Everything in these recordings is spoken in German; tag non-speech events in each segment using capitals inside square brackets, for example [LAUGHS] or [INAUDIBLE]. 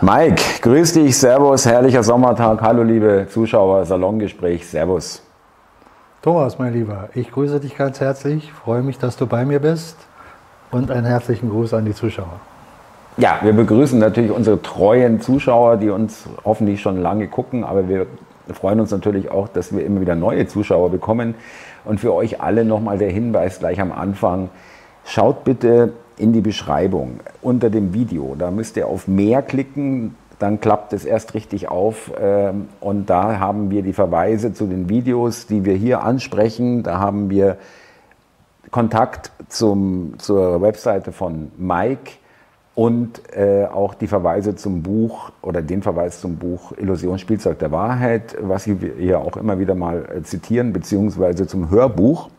Mike, grüß dich, Servus, herrlicher Sommertag. Hallo liebe Zuschauer, Salongespräch, Servus. Thomas, mein Lieber, ich grüße dich ganz herzlich, freue mich, dass du bei mir bist und einen herzlichen Gruß an die Zuschauer. Ja, wir begrüßen natürlich unsere treuen Zuschauer, die uns hoffentlich schon lange gucken, aber wir freuen uns natürlich auch, dass wir immer wieder neue Zuschauer bekommen. Und für euch alle nochmal der Hinweis gleich am Anfang, schaut bitte in die Beschreibung unter dem Video. Da müsst ihr auf mehr klicken, dann klappt es erst richtig auf. Ähm, und da haben wir die Verweise zu den Videos, die wir hier ansprechen. Da haben wir Kontakt zum, zur Webseite von Mike und äh, auch die Verweise zum Buch oder den Verweis zum Buch Illusion Spielzeug der Wahrheit, was wir hier auch immer wieder mal äh, zitieren, beziehungsweise zum Hörbuch.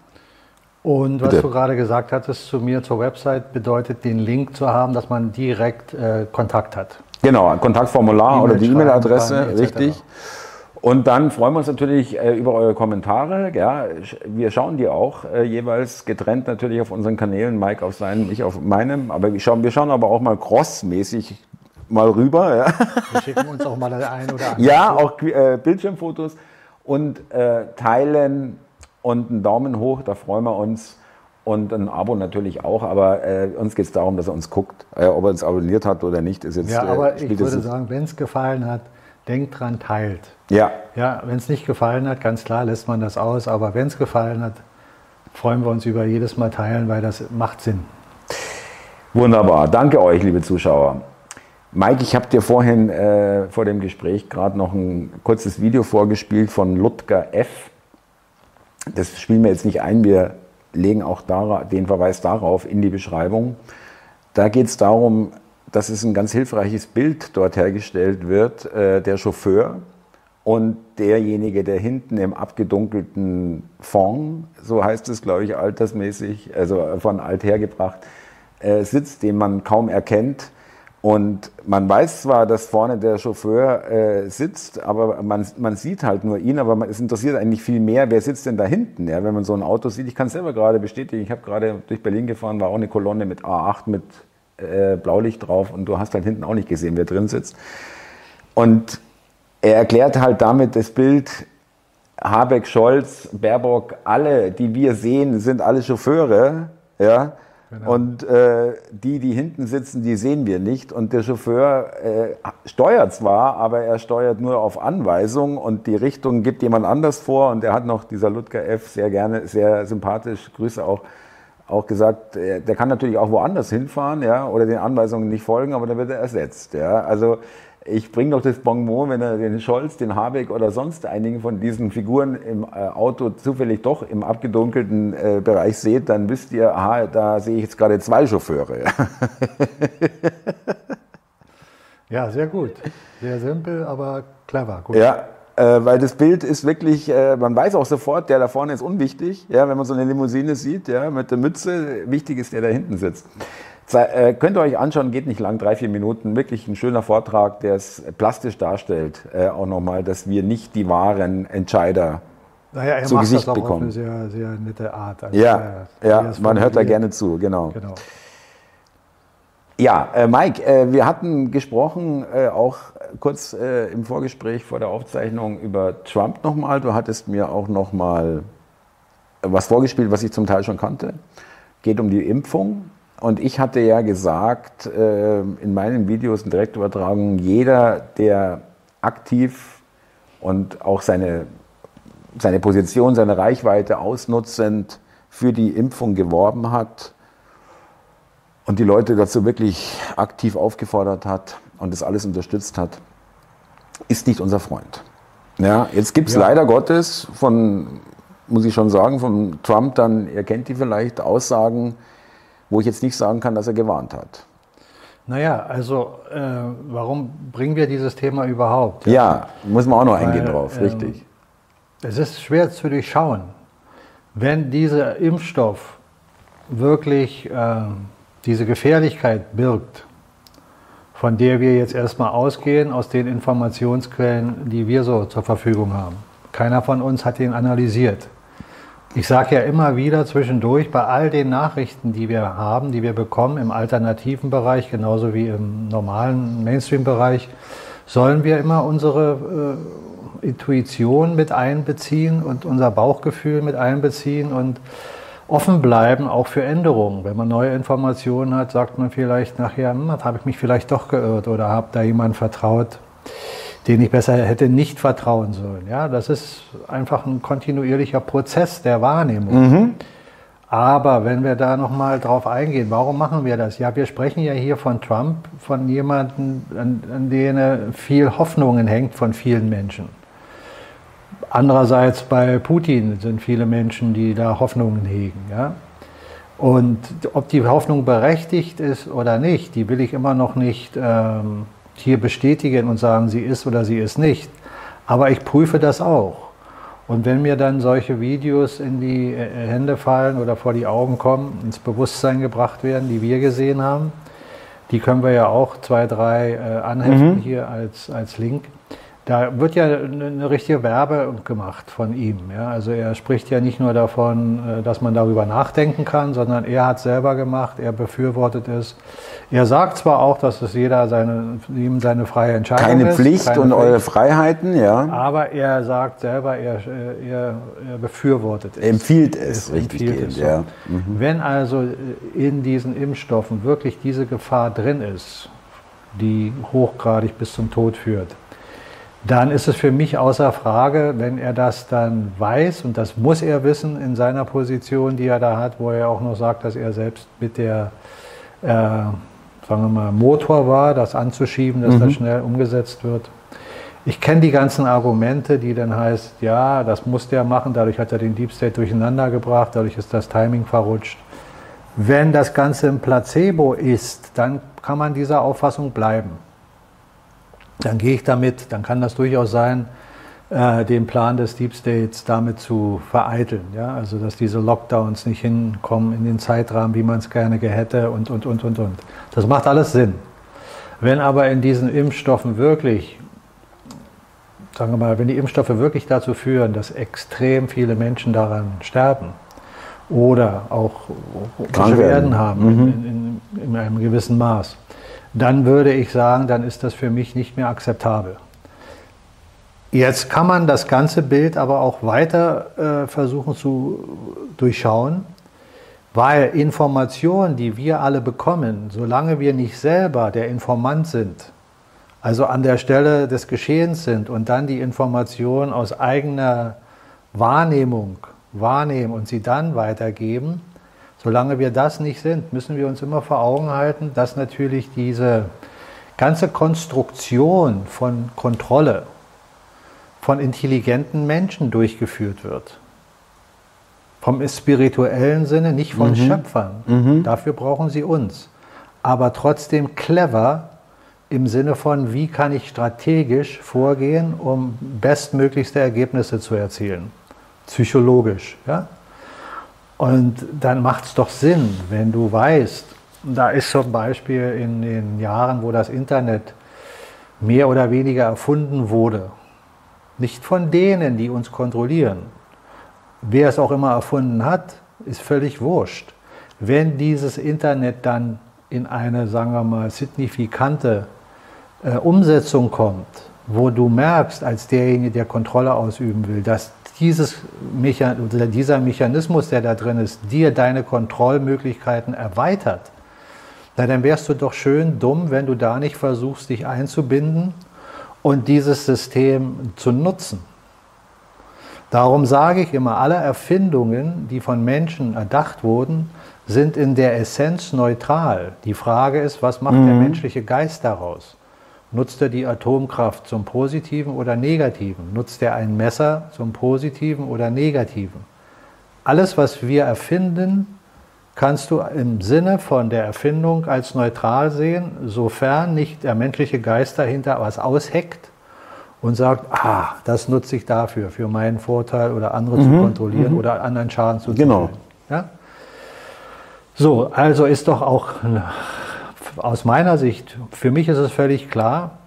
Und was Bitte. du gerade gesagt hattest zu mir zur Website, bedeutet den Link zu haben, dass man direkt äh, Kontakt hat. Genau, ein Kontaktformular e oder die E-Mail-Adresse, richtig. Und dann freuen wir uns natürlich äh, über eure Kommentare. Ja, wir schauen die auch äh, jeweils getrennt natürlich auf unseren Kanälen, Mike auf seinem, ich auf meinem. Aber wir schauen, wir schauen aber auch mal crossmäßig mal rüber. Ja. Wir schicken uns auch mal ein oder andere. Ja, auch äh, Bildschirmfotos und äh, teilen und einen Daumen hoch, da freuen wir uns. Und ein Abo natürlich auch, aber äh, uns geht es darum, dass er uns guckt. Äh, ob er uns abonniert hat oder nicht, ist jetzt. Ja, aber äh, ich würde sagen, wenn es gefallen hat, denkt dran, teilt. Ja. Ja, wenn es nicht gefallen hat, ganz klar lässt man das aus, aber wenn es gefallen hat, freuen wir uns über jedes Mal teilen, weil das macht Sinn. Wunderbar, danke euch, liebe Zuschauer. Mike, ich habe dir vorhin äh, vor dem Gespräch gerade noch ein kurzes Video vorgespielt von Ludger F das spielen wir jetzt nicht ein, wir legen auch den Verweis darauf in die Beschreibung. Da geht es darum, dass es ein ganz hilfreiches Bild dort hergestellt wird, äh, der Chauffeur und derjenige, der hinten im abgedunkelten Fond, so heißt es, glaube ich, altersmäßig, also von alt hergebracht, äh, sitzt, den man kaum erkennt und man weiß zwar, dass vorne der Chauffeur äh, sitzt, aber man, man sieht halt nur ihn, aber man, es interessiert eigentlich viel mehr, wer sitzt denn da hinten, ja, wenn man so ein Auto sieht. Ich kann es selber gerade bestätigen, ich habe gerade durch Berlin gefahren, war auch eine Kolonne mit A8 mit äh, Blaulicht drauf und du hast halt hinten auch nicht gesehen, wer drin sitzt. Und er erklärt halt damit das Bild, Habeck, Scholz, Baerbock, alle, die wir sehen, sind alle Chauffeure, ja, Genau. Und äh, die, die hinten sitzen, die sehen wir nicht. Und der Chauffeur äh, steuert zwar, aber er steuert nur auf Anweisung und die Richtung gibt jemand anders vor. Und er hat noch, dieser Ludger F., sehr gerne, sehr sympathisch, Grüße auch, auch gesagt, der kann natürlich auch woanders hinfahren, ja, oder den Anweisungen nicht folgen, aber dann wird er ersetzt, ja. Also, ich bringe doch das Bonbon, wenn er den Scholz, den Habeck oder sonst einigen von diesen Figuren im äh, Auto zufällig doch im abgedunkelten äh, Bereich seht, dann wisst ihr, aha, da sehe ich jetzt gerade zwei Chauffeure. [LAUGHS] ja, sehr gut. Sehr simpel, aber clever. Gut. Ja, äh, weil das Bild ist wirklich, äh, man weiß auch sofort, der da vorne ist unwichtig, ja, wenn man so eine Limousine sieht, ja, mit der Mütze, wichtig ist, der da hinten sitzt. Äh, könnt ihr euch anschauen, geht nicht lang, drei, vier Minuten. Wirklich ein schöner Vortrag, der es plastisch darstellt, äh, auch nochmal, dass wir nicht die wahren Entscheider naja, er zu macht Gesicht das auch bekommen. Auf eine sehr, sehr nette Art. Also ja, ja man hört da gerne zu, genau. genau. Ja, äh, Mike, äh, wir hatten gesprochen, äh, auch kurz äh, im Vorgespräch vor der Aufzeichnung über Trump nochmal. Du hattest mir auch nochmal was vorgespielt, was ich zum Teil schon kannte. Geht um die Impfung. Und ich hatte ja gesagt äh, in meinen Videos in Direktübertragungen, jeder, der aktiv und auch seine, seine Position, seine Reichweite ausnutzend für die Impfung geworben hat und die Leute dazu wirklich aktiv aufgefordert hat und das alles unterstützt hat, ist nicht unser Freund. Ja, jetzt gibt es ja. leider Gottes von, muss ich schon sagen, von Trump dann, ihr kennt die vielleicht, Aussagen, wo ich jetzt nicht sagen kann, dass er gewarnt hat. Naja, also äh, warum bringen wir dieses Thema überhaupt? Ja, muss man auch noch Weil, eingehen drauf, ähm, richtig. Es ist schwer zu durchschauen, wenn dieser Impfstoff wirklich äh, diese Gefährlichkeit birgt, von der wir jetzt erstmal ausgehen, aus den Informationsquellen, die wir so zur Verfügung haben. Keiner von uns hat ihn analysiert. Ich sage ja immer wieder zwischendurch, bei all den Nachrichten, die wir haben, die wir bekommen im alternativen Bereich, genauso wie im normalen Mainstream-Bereich, sollen wir immer unsere äh, Intuition mit einbeziehen und unser Bauchgefühl mit einbeziehen und offen bleiben, auch für Änderungen. Wenn man neue Informationen hat, sagt man vielleicht nachher, hm, habe ich mich vielleicht doch geirrt oder habe da jemand vertraut, den ich besser hätte nicht vertrauen sollen. Ja, das ist einfach ein kontinuierlicher Prozess der Wahrnehmung. Mhm. Aber wenn wir da nochmal drauf eingehen, warum machen wir das? Ja, wir sprechen ja hier von Trump, von jemandem, an, an den viel Hoffnungen hängt von vielen Menschen. Andererseits bei Putin sind viele Menschen, die da Hoffnungen hegen. Ja? Und ob die Hoffnung berechtigt ist oder nicht, die will ich immer noch nicht ähm, hier bestätigen und sagen, sie ist oder sie ist nicht. Aber ich prüfe das auch. Und wenn mir dann solche Videos in die äh, Hände fallen oder vor die Augen kommen, ins Bewusstsein gebracht werden, die wir gesehen haben, die können wir ja auch zwei, drei äh, anheften mhm. hier als, als Link. Da wird ja eine richtige Werbe gemacht von ihm. Ja? Also er spricht ja nicht nur davon, äh, dass man darüber nachdenken kann, sondern er hat selber gemacht, er befürwortet es. Er sagt zwar auch, dass es jeder seine, ihm seine freie Entscheidung keine ist. Pflicht keine und Pflicht, eure Freiheiten, ja. Aber er sagt selber, er, er, er befürwortet es. Empfiehlt es, es richtig empfiehlt es, ja. Mhm. Wenn also in diesen Impfstoffen wirklich diese Gefahr drin ist, die hochgradig bis zum Tod führt, dann ist es für mich außer Frage, wenn er das dann weiß, und das muss er wissen in seiner Position, die er da hat, wo er auch noch sagt, dass er selbst mit der, äh, sagen wir mal, Motor war, das anzuschieben, dass mhm. das schnell umgesetzt wird. Ich kenne die ganzen Argumente, die dann heißt, ja, das muss der machen, dadurch hat er den Deep State durcheinander gebracht, dadurch ist das Timing verrutscht. Wenn das Ganze ein Placebo ist, dann kann man dieser Auffassung bleiben dann gehe ich damit, dann kann das durchaus sein, äh, den Plan des Deep States damit zu vereiteln. Ja? Also dass diese Lockdowns nicht hinkommen in den Zeitrahmen, wie man es gerne hätte und, und, und, und, und. Das macht alles Sinn. Wenn aber in diesen Impfstoffen wirklich, sagen wir mal, wenn die Impfstoffe wirklich dazu führen, dass extrem viele Menschen daran sterben oder auch Beschwerden haben mhm. in, in, in einem gewissen Maß, dann würde ich sagen, dann ist das für mich nicht mehr akzeptabel. Jetzt kann man das ganze Bild aber auch weiter äh, versuchen zu durchschauen, weil Informationen, die wir alle bekommen, solange wir nicht selber der Informant sind, also an der Stelle des Geschehens sind und dann die Informationen aus eigener Wahrnehmung wahrnehmen und sie dann weitergeben, Solange wir das nicht sind, müssen wir uns immer vor Augen halten, dass natürlich diese ganze Konstruktion von Kontrolle von intelligenten Menschen durchgeführt wird. Vom spirituellen Sinne, nicht von mhm. Schöpfern. Mhm. Dafür brauchen sie uns. Aber trotzdem clever im Sinne von, wie kann ich strategisch vorgehen, um bestmöglichste Ergebnisse zu erzielen. Psychologisch. Ja? Und dann macht es doch Sinn, wenn du weißt, da ist zum Beispiel in den Jahren, wo das Internet mehr oder weniger erfunden wurde, nicht von denen, die uns kontrollieren. Wer es auch immer erfunden hat, ist völlig wurscht. Wenn dieses Internet dann in eine, sagen wir mal, signifikante äh, Umsetzung kommt, wo du merkst, als derjenige, der Kontrolle ausüben will, dass dieses Mechan dieser Mechanismus, der da drin ist, dir deine Kontrollmöglichkeiten erweitert, na, dann wärst du doch schön dumm, wenn du da nicht versuchst, dich einzubinden und dieses System zu nutzen. Darum sage ich immer, alle Erfindungen, die von Menschen erdacht wurden, sind in der Essenz neutral. Die Frage ist, was macht mhm. der menschliche Geist daraus? Nutzt er die Atomkraft zum Positiven oder Negativen? Nutzt er ein Messer zum Positiven oder Negativen? Alles, was wir erfinden, kannst du im Sinne von der Erfindung als neutral sehen, sofern nicht der menschliche Geist dahinter was ausheckt und sagt, ah, das nutze ich dafür, für meinen Vorteil oder andere mhm, zu kontrollieren mhm. oder anderen Schaden zu genau. Ja? So, also ist doch auch aus meiner Sicht, für mich ist es völlig klar,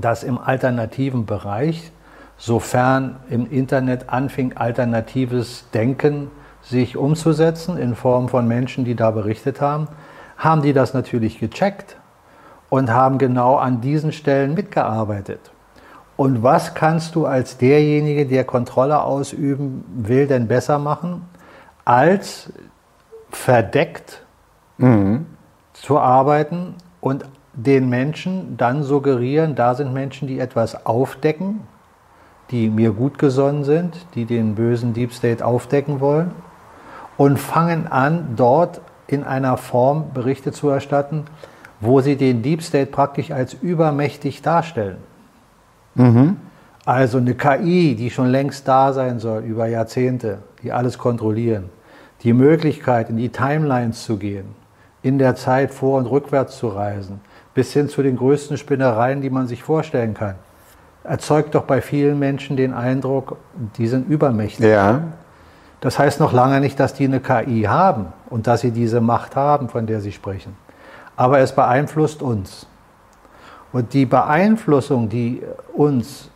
dass im alternativen Bereich sofern im Internet anfing, alternatives Denken sich umzusetzen in Form von Menschen, die da berichtet haben, haben die das natürlich gecheckt und haben genau an diesen Stellen mitgearbeitet. Und was kannst du als derjenige, der Kontrolle ausüben will, denn besser machen, als verdeckt mhm. Zu arbeiten und den Menschen dann suggerieren, da sind Menschen, die etwas aufdecken, die mir gut gesonnen sind, die den bösen Deep State aufdecken wollen und fangen an, dort in einer Form Berichte zu erstatten, wo sie den Deep State praktisch als übermächtig darstellen. Mhm. Also eine KI, die schon längst da sein soll über Jahrzehnte, die alles kontrollieren. Die Möglichkeit, in die Timelines zu gehen, in der Zeit vor- und rückwärts zu reisen, bis hin zu den größten Spinnereien, die man sich vorstellen kann, erzeugt doch bei vielen Menschen den Eindruck, die sind übermächtig. Ja. Das heißt noch lange nicht, dass die eine KI haben und dass sie diese Macht haben, von der sie sprechen. Aber es beeinflusst uns. Und die Beeinflussung, die uns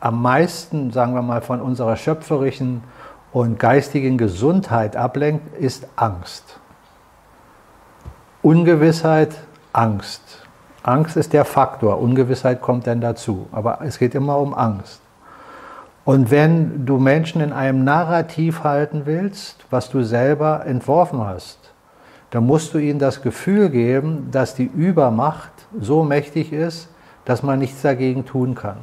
am meisten, sagen wir mal, von unserer schöpferischen und geistigen Gesundheit ablenkt, ist Angst. Ungewissheit, Angst. Angst ist der Faktor, Ungewissheit kommt dann dazu. Aber es geht immer um Angst. Und wenn du Menschen in einem Narrativ halten willst, was du selber entworfen hast, dann musst du ihnen das Gefühl geben, dass die Übermacht so mächtig ist, dass man nichts dagegen tun kann.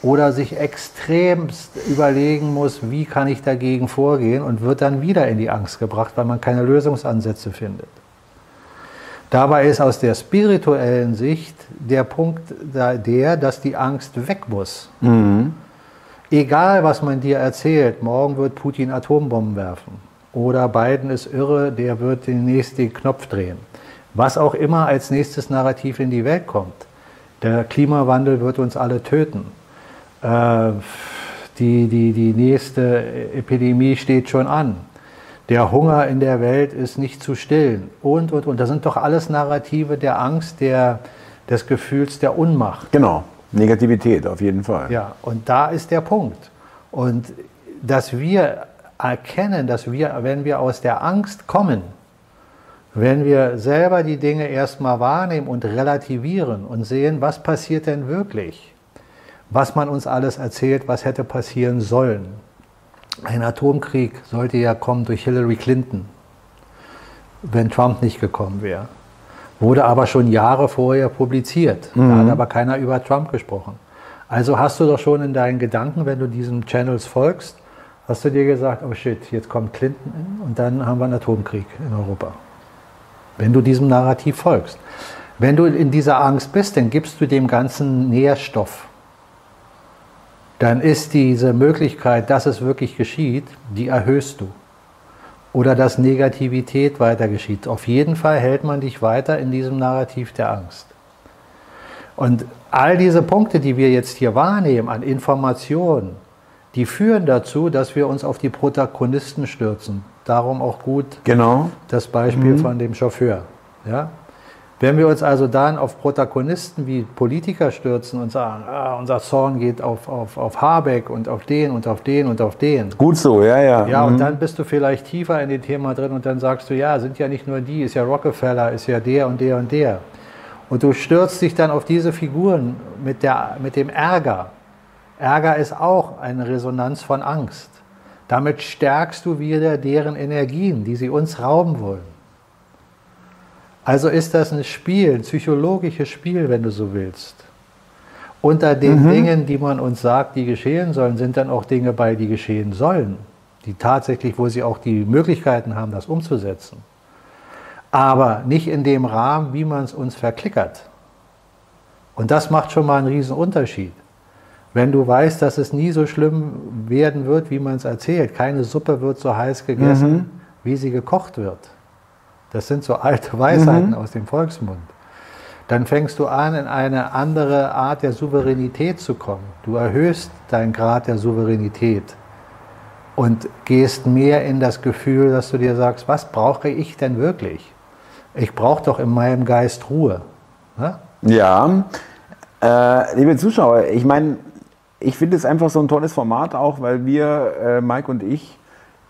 Oder sich extremst überlegen muss, wie kann ich dagegen vorgehen und wird dann wieder in die Angst gebracht, weil man keine Lösungsansätze findet. Dabei ist aus der spirituellen Sicht der Punkt der, dass die Angst weg muss. Mhm. Egal, was man dir erzählt, morgen wird Putin Atombomben werfen oder Biden ist irre, der wird den nächsten Knopf drehen. Was auch immer als nächstes Narrativ in die Welt kommt. Der Klimawandel wird uns alle töten. Äh, die, die, die nächste Epidemie steht schon an. Der Hunger in der Welt ist nicht zu stillen. Und, und, und. Das sind doch alles Narrative der Angst, der, des Gefühls der Unmacht. Genau. Negativität auf jeden Fall. Ja, und da ist der Punkt. Und dass wir erkennen, dass wir, wenn wir aus der Angst kommen, wenn wir selber die Dinge erstmal wahrnehmen und relativieren und sehen, was passiert denn wirklich, was man uns alles erzählt, was hätte passieren sollen. Ein Atomkrieg sollte ja kommen durch Hillary Clinton, wenn Trump nicht gekommen wäre. Wurde aber schon Jahre vorher publiziert. Mhm. Da hat aber keiner über Trump gesprochen. Also hast du doch schon in deinen Gedanken, wenn du diesen Channels folgst, hast du dir gesagt, oh shit, jetzt kommt Clinton und dann haben wir einen Atomkrieg in Europa. Wenn du diesem Narrativ folgst. Wenn du in dieser Angst bist, dann gibst du dem Ganzen Nährstoff. Dann ist diese Möglichkeit, dass es wirklich geschieht, die erhöhst du. Oder dass Negativität weiter geschieht. Auf jeden Fall hält man dich weiter in diesem Narrativ der Angst. Und all diese Punkte, die wir jetzt hier wahrnehmen an Informationen, die führen dazu, dass wir uns auf die Protagonisten stürzen. Darum auch gut genau. das Beispiel mhm. von dem Chauffeur. Ja? Wenn wir uns also dann auf Protagonisten wie Politiker stürzen und sagen, ah, unser Zorn geht auf, auf, auf Habeck und auf den und auf den und auf den. Gut so, ja, ja. Ja, mhm. und dann bist du vielleicht tiefer in dem Thema drin und dann sagst du, ja, sind ja nicht nur die, ist ja Rockefeller, ist ja der und der und der. Und du stürzt dich dann auf diese Figuren mit, der, mit dem Ärger. Ärger ist auch eine Resonanz von Angst. Damit stärkst du wieder deren Energien, die sie uns rauben wollen. Also ist das ein Spiel, ein psychologisches Spiel, wenn du so willst. Unter den mhm. Dingen, die man uns sagt, die geschehen sollen, sind dann auch Dinge bei, die geschehen sollen, die tatsächlich, wo sie auch die Möglichkeiten haben, das umzusetzen. Aber nicht in dem Rahmen, wie man es uns verklickert. Und das macht schon mal einen riesen Unterschied. Wenn du weißt, dass es nie so schlimm werden wird, wie man es erzählt, keine Suppe wird so heiß gegessen, mhm. wie sie gekocht wird. Das sind so alte [LAUGHS] Weisheiten mhm. aus dem Volksmund. Dann fängst du an, in eine andere Art der Souveränität zu kommen. Du erhöhst deinen Grad der Souveränität und gehst mehr in das Gefühl, dass du dir sagst, was brauche ich denn wirklich? Ich brauche doch in meinem Geist Ruhe. Ne? Ja, äh, liebe Zuschauer, ich meine, ich finde es einfach so ein tolles Format auch, weil wir, äh, Mike und ich,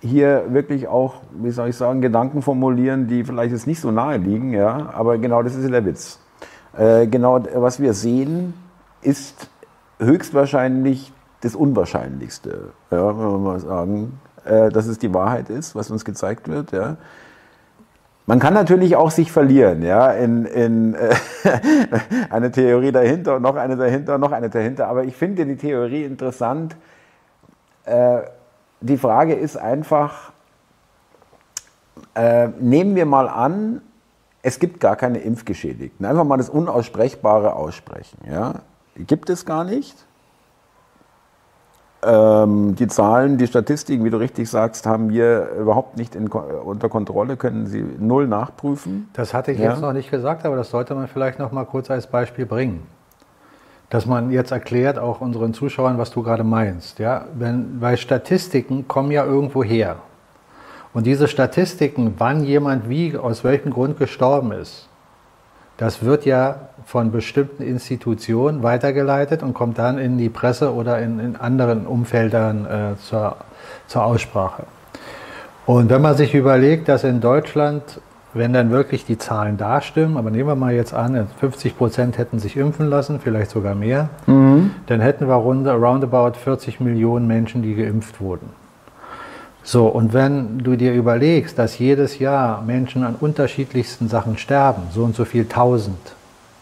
hier wirklich auch, wie soll ich sagen, Gedanken formulieren, die vielleicht jetzt nicht so nahe liegen, ja, aber genau das ist der Witz. Äh, genau, was wir sehen, ist höchstwahrscheinlich das Unwahrscheinlichste, ja, wenn wir mal sagen, äh, dass es die Wahrheit ist, was uns gezeigt wird. Ja. Man kann natürlich auch sich verlieren, ja, in, in äh, [LAUGHS] eine Theorie dahinter und noch eine dahinter und noch eine dahinter. Aber ich finde die Theorie interessant. Die Frage ist einfach, äh, nehmen wir mal an, es gibt gar keine Impfgeschädigten. Einfach mal das Unaussprechbare aussprechen. Ja? Gibt es gar nicht. Ähm, die Zahlen, die Statistiken, wie du richtig sagst, haben wir überhaupt nicht in, unter Kontrolle, können sie null nachprüfen. Das hatte ich ja. jetzt noch nicht gesagt, aber das sollte man vielleicht noch mal kurz als Beispiel bringen. Dass man jetzt erklärt, auch unseren Zuschauern, was du gerade meinst. Ja? Wenn, weil Statistiken kommen ja irgendwo her. Und diese Statistiken, wann jemand wie, aus welchem Grund gestorben ist, das wird ja von bestimmten Institutionen weitergeleitet und kommt dann in die Presse oder in, in anderen Umfeldern äh, zur, zur Aussprache. Und wenn man sich überlegt, dass in Deutschland, wenn dann wirklich die Zahlen da stimmen, aber nehmen wir mal jetzt an, 50 Prozent hätten sich impfen lassen, vielleicht sogar mehr, mhm. dann hätten wir rund, roundabout 40 Millionen Menschen, die geimpft wurden. So, und wenn du dir überlegst, dass jedes Jahr Menschen an unterschiedlichsten Sachen sterben, so und so viel tausend,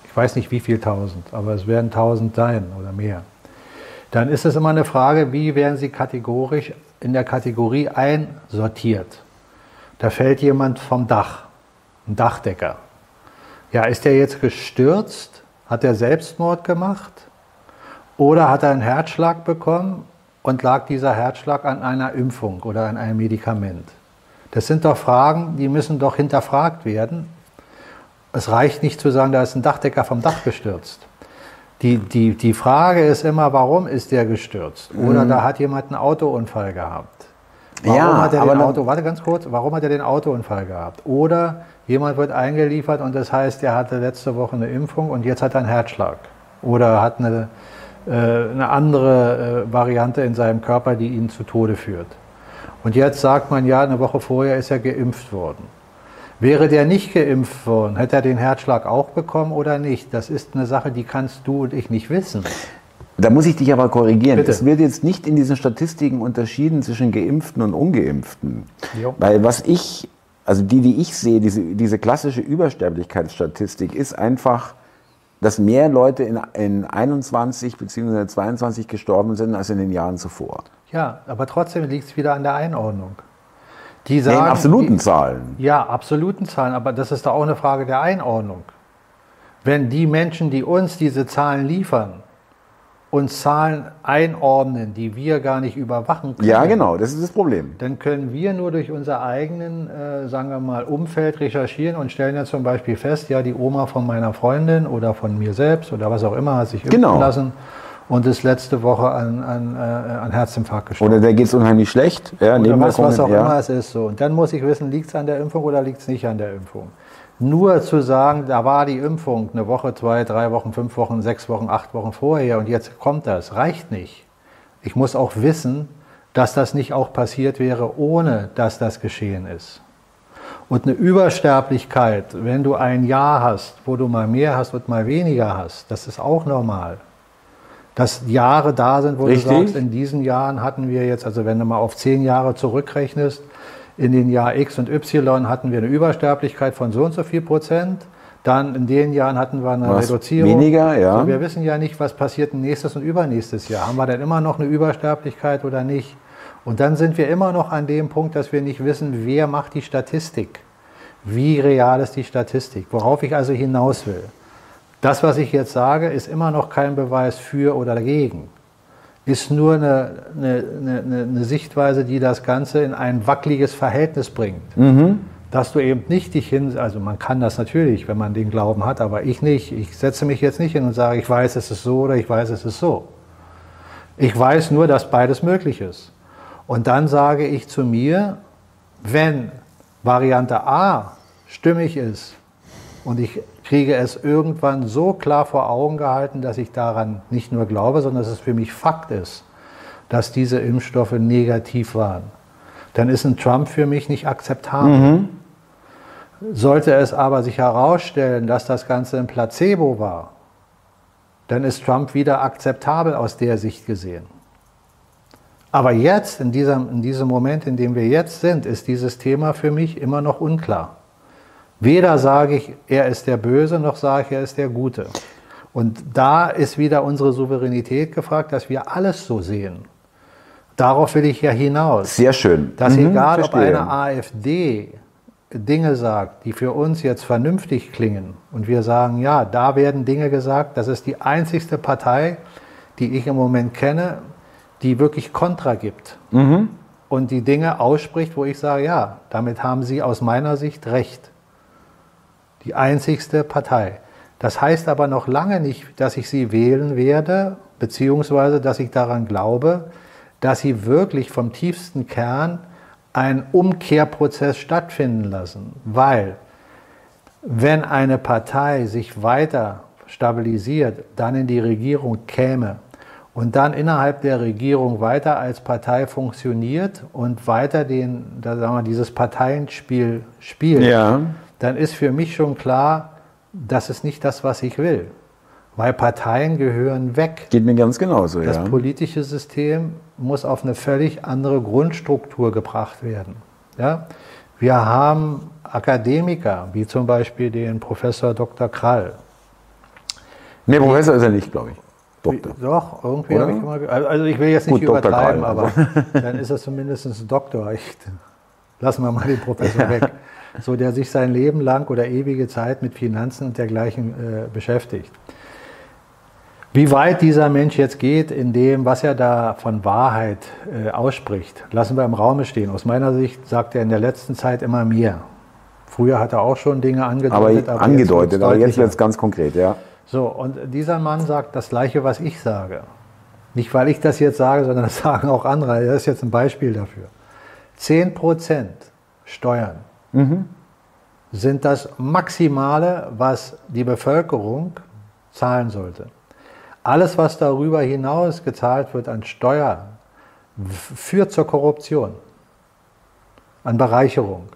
ich weiß nicht wie viel tausend, aber es werden tausend sein oder mehr, dann ist es immer eine Frage, wie werden sie kategorisch in der Kategorie einsortiert. Da fällt jemand vom Dach, ein Dachdecker. Ja, ist der jetzt gestürzt? Hat er Selbstmord gemacht? Oder hat er einen Herzschlag bekommen? und lag dieser Herzschlag an einer Impfung oder an einem Medikament? Das sind doch Fragen, die müssen doch hinterfragt werden. Es reicht nicht zu sagen, da ist ein Dachdecker vom Dach gestürzt. Die, die, die Frage ist immer, warum ist der gestürzt? Oder mhm. da hat jemand einen Autounfall gehabt. Warum ja, hat er den Auto, warte ganz kurz, warum hat er den Autounfall gehabt? Oder jemand wird eingeliefert und das heißt, er hatte letzte Woche eine Impfung und jetzt hat er einen Herzschlag. Oder hat eine, äh, eine andere äh, Variante in seinem Körper, die ihn zu Tode führt. Und jetzt sagt man, ja, eine Woche vorher ist er geimpft worden. Wäre der nicht geimpft worden, hätte er den Herzschlag auch bekommen oder nicht? Das ist eine Sache, die kannst du und ich nicht wissen. Da muss ich dich aber korrigieren. Bitte. Es wird jetzt nicht in diesen Statistiken unterschieden zwischen Geimpften und Ungeimpften. Jo. Weil was ich, also die, die ich sehe, diese, diese klassische Übersterblichkeitsstatistik ist einfach, dass mehr Leute in, in 21 bzw. 22 gestorben sind als in den Jahren zuvor. Ja, aber trotzdem liegt es wieder an der Einordnung. Die sagen, nee, in absoluten die, Zahlen. Ja, absoluten Zahlen, aber das ist doch auch eine Frage der Einordnung. Wenn die Menschen, die uns diese Zahlen liefern, uns Zahlen einordnen, die wir gar nicht überwachen können. Ja, genau, das ist das Problem. Dann können wir nur durch unser eigenen, äh, sagen wir mal, Umfeld recherchieren und stellen ja zum Beispiel fest, ja, die Oma von meiner Freundin oder von mir selbst oder was auch immer hat sich impfen genau. lassen und ist letzte Woche an, an, äh, an Herzinfarkt gestorben. Oder der geht es unheimlich schlecht. Ja, oder was, was auch ja. immer es ist. So. Und dann muss ich wissen, liegt es an der Impfung oder liegt es nicht an der Impfung. Nur zu sagen, da war die Impfung eine Woche, zwei, drei Wochen, fünf Wochen, sechs Wochen, acht Wochen vorher und jetzt kommt das, reicht nicht. Ich muss auch wissen, dass das nicht auch passiert wäre, ohne dass das geschehen ist. Und eine Übersterblichkeit, wenn du ein Jahr hast, wo du mal mehr hast und mal weniger hast, das ist auch normal. Dass Jahre da sind, wo Richtig. du sagst, in diesen Jahren hatten wir jetzt, also wenn du mal auf zehn Jahre zurückrechnest, in den Jahr X und Y hatten wir eine Übersterblichkeit von so und so viel Prozent. Dann in den Jahren hatten wir eine was Reduzierung. Weniger, ja. Also wir wissen ja nicht, was passiert nächstes und übernächstes Jahr. Haben wir denn immer noch eine Übersterblichkeit oder nicht? Und dann sind wir immer noch an dem Punkt, dass wir nicht wissen, wer macht die Statistik. Wie real ist die Statistik? Worauf ich also hinaus will. Das, was ich jetzt sage, ist immer noch kein Beweis für oder dagegen ist nur eine, eine, eine, eine, Sichtweise, die das Ganze in ein wackeliges Verhältnis bringt. Mhm. Dass du eben nicht dich hin, also man kann das natürlich, wenn man den Glauben hat, aber ich nicht. Ich setze mich jetzt nicht hin und sage, ich weiß, es ist so oder ich weiß, es ist so. Ich weiß nur, dass beides möglich ist. Und dann sage ich zu mir, wenn Variante A stimmig ist, Und ich kriege es irgendwann so klar vor Augen gehalten, dass ich daran nicht nur glaube, sondern dass es für mich Fakt ist, dass diese Impfstoffe negativ waren. Dann ist ein Trump für mich nicht akzeptabel. Mhm. Sollte es aber sich herausstellen, dass das Ganze ein Placebo war, dann ist Trump wieder akzeptabel aus der Sicht gesehen. Aber jetzt, in diesem, in diesem Moment, in dem wir jetzt sind, ist dieses Thema für mich immer noch unklar. Weder sage ich, er ist der Böse, noch sage ich, er ist der Gute. Und da ist wieder unsere Souveränität gefragt, dass wir alles so sehen. Darauf will ich ja hinaus. Sehr schön. Dass mhm, egal, verstehe. ob eine AfD Dinge sagt, die für uns jetzt vernünftig klingen und wir sagen, ja, da werden Dinge gesagt, das ist die einzigste Partei, die ich im Moment kenne, die wirklich Kontra gibt mhm. und die Dinge ausspricht, wo ich sage, ja, damit haben Sie aus meiner Sicht recht. Die einzigste Partei. Das heißt aber noch lange nicht, dass ich sie wählen werde, beziehungsweise dass ich daran glaube, dass sie wirklich vom tiefsten Kern einen Umkehrprozess stattfinden lassen. Weil wenn eine Partei sich weiter stabilisiert, dann in die Regierung käme und dann innerhalb der Regierung weiter als Partei funktioniert und weiter den, da sagen wir, dieses Parteienspiel spielt, ja. Dann ist für mich schon klar, das ist nicht das, was ich will. Weil Parteien gehören weg. Geht mir ganz genauso, das ja. Das politische System muss auf eine völlig andere Grundstruktur gebracht werden. Ja? Wir haben Akademiker, wie zum Beispiel den Professor Dr. Krall. Nee, Professor ist er nicht, glaube ich. Doktor. Doch, irgendwie habe ich immer. Also ich will jetzt nicht Gut, übertreiben, aber [LAUGHS] dann ist er zumindest ein Doktor. Ich, lassen wir mal den Professor [LAUGHS] weg. So, der sich sein Leben lang oder ewige Zeit mit Finanzen und dergleichen äh, beschäftigt. Wie weit dieser Mensch jetzt geht in dem, was er da von Wahrheit äh, ausspricht, lassen wir im Raume stehen. Aus meiner Sicht sagt er in der letzten Zeit immer mehr. Früher hat er auch schon Dinge angedeutet. Aber, aber angedeutet, jetzt aber jetzt wird es ganz konkret, ja. So, und dieser Mann sagt das Gleiche, was ich sage. Nicht, weil ich das jetzt sage, sondern das sagen auch andere. Das ist jetzt ein Beispiel dafür. 10% Steuern mhm. sind das Maximale, was die Bevölkerung zahlen sollte. Alles, was darüber hinaus gezahlt wird an Steuer, führt zur Korruption, an Bereicherung.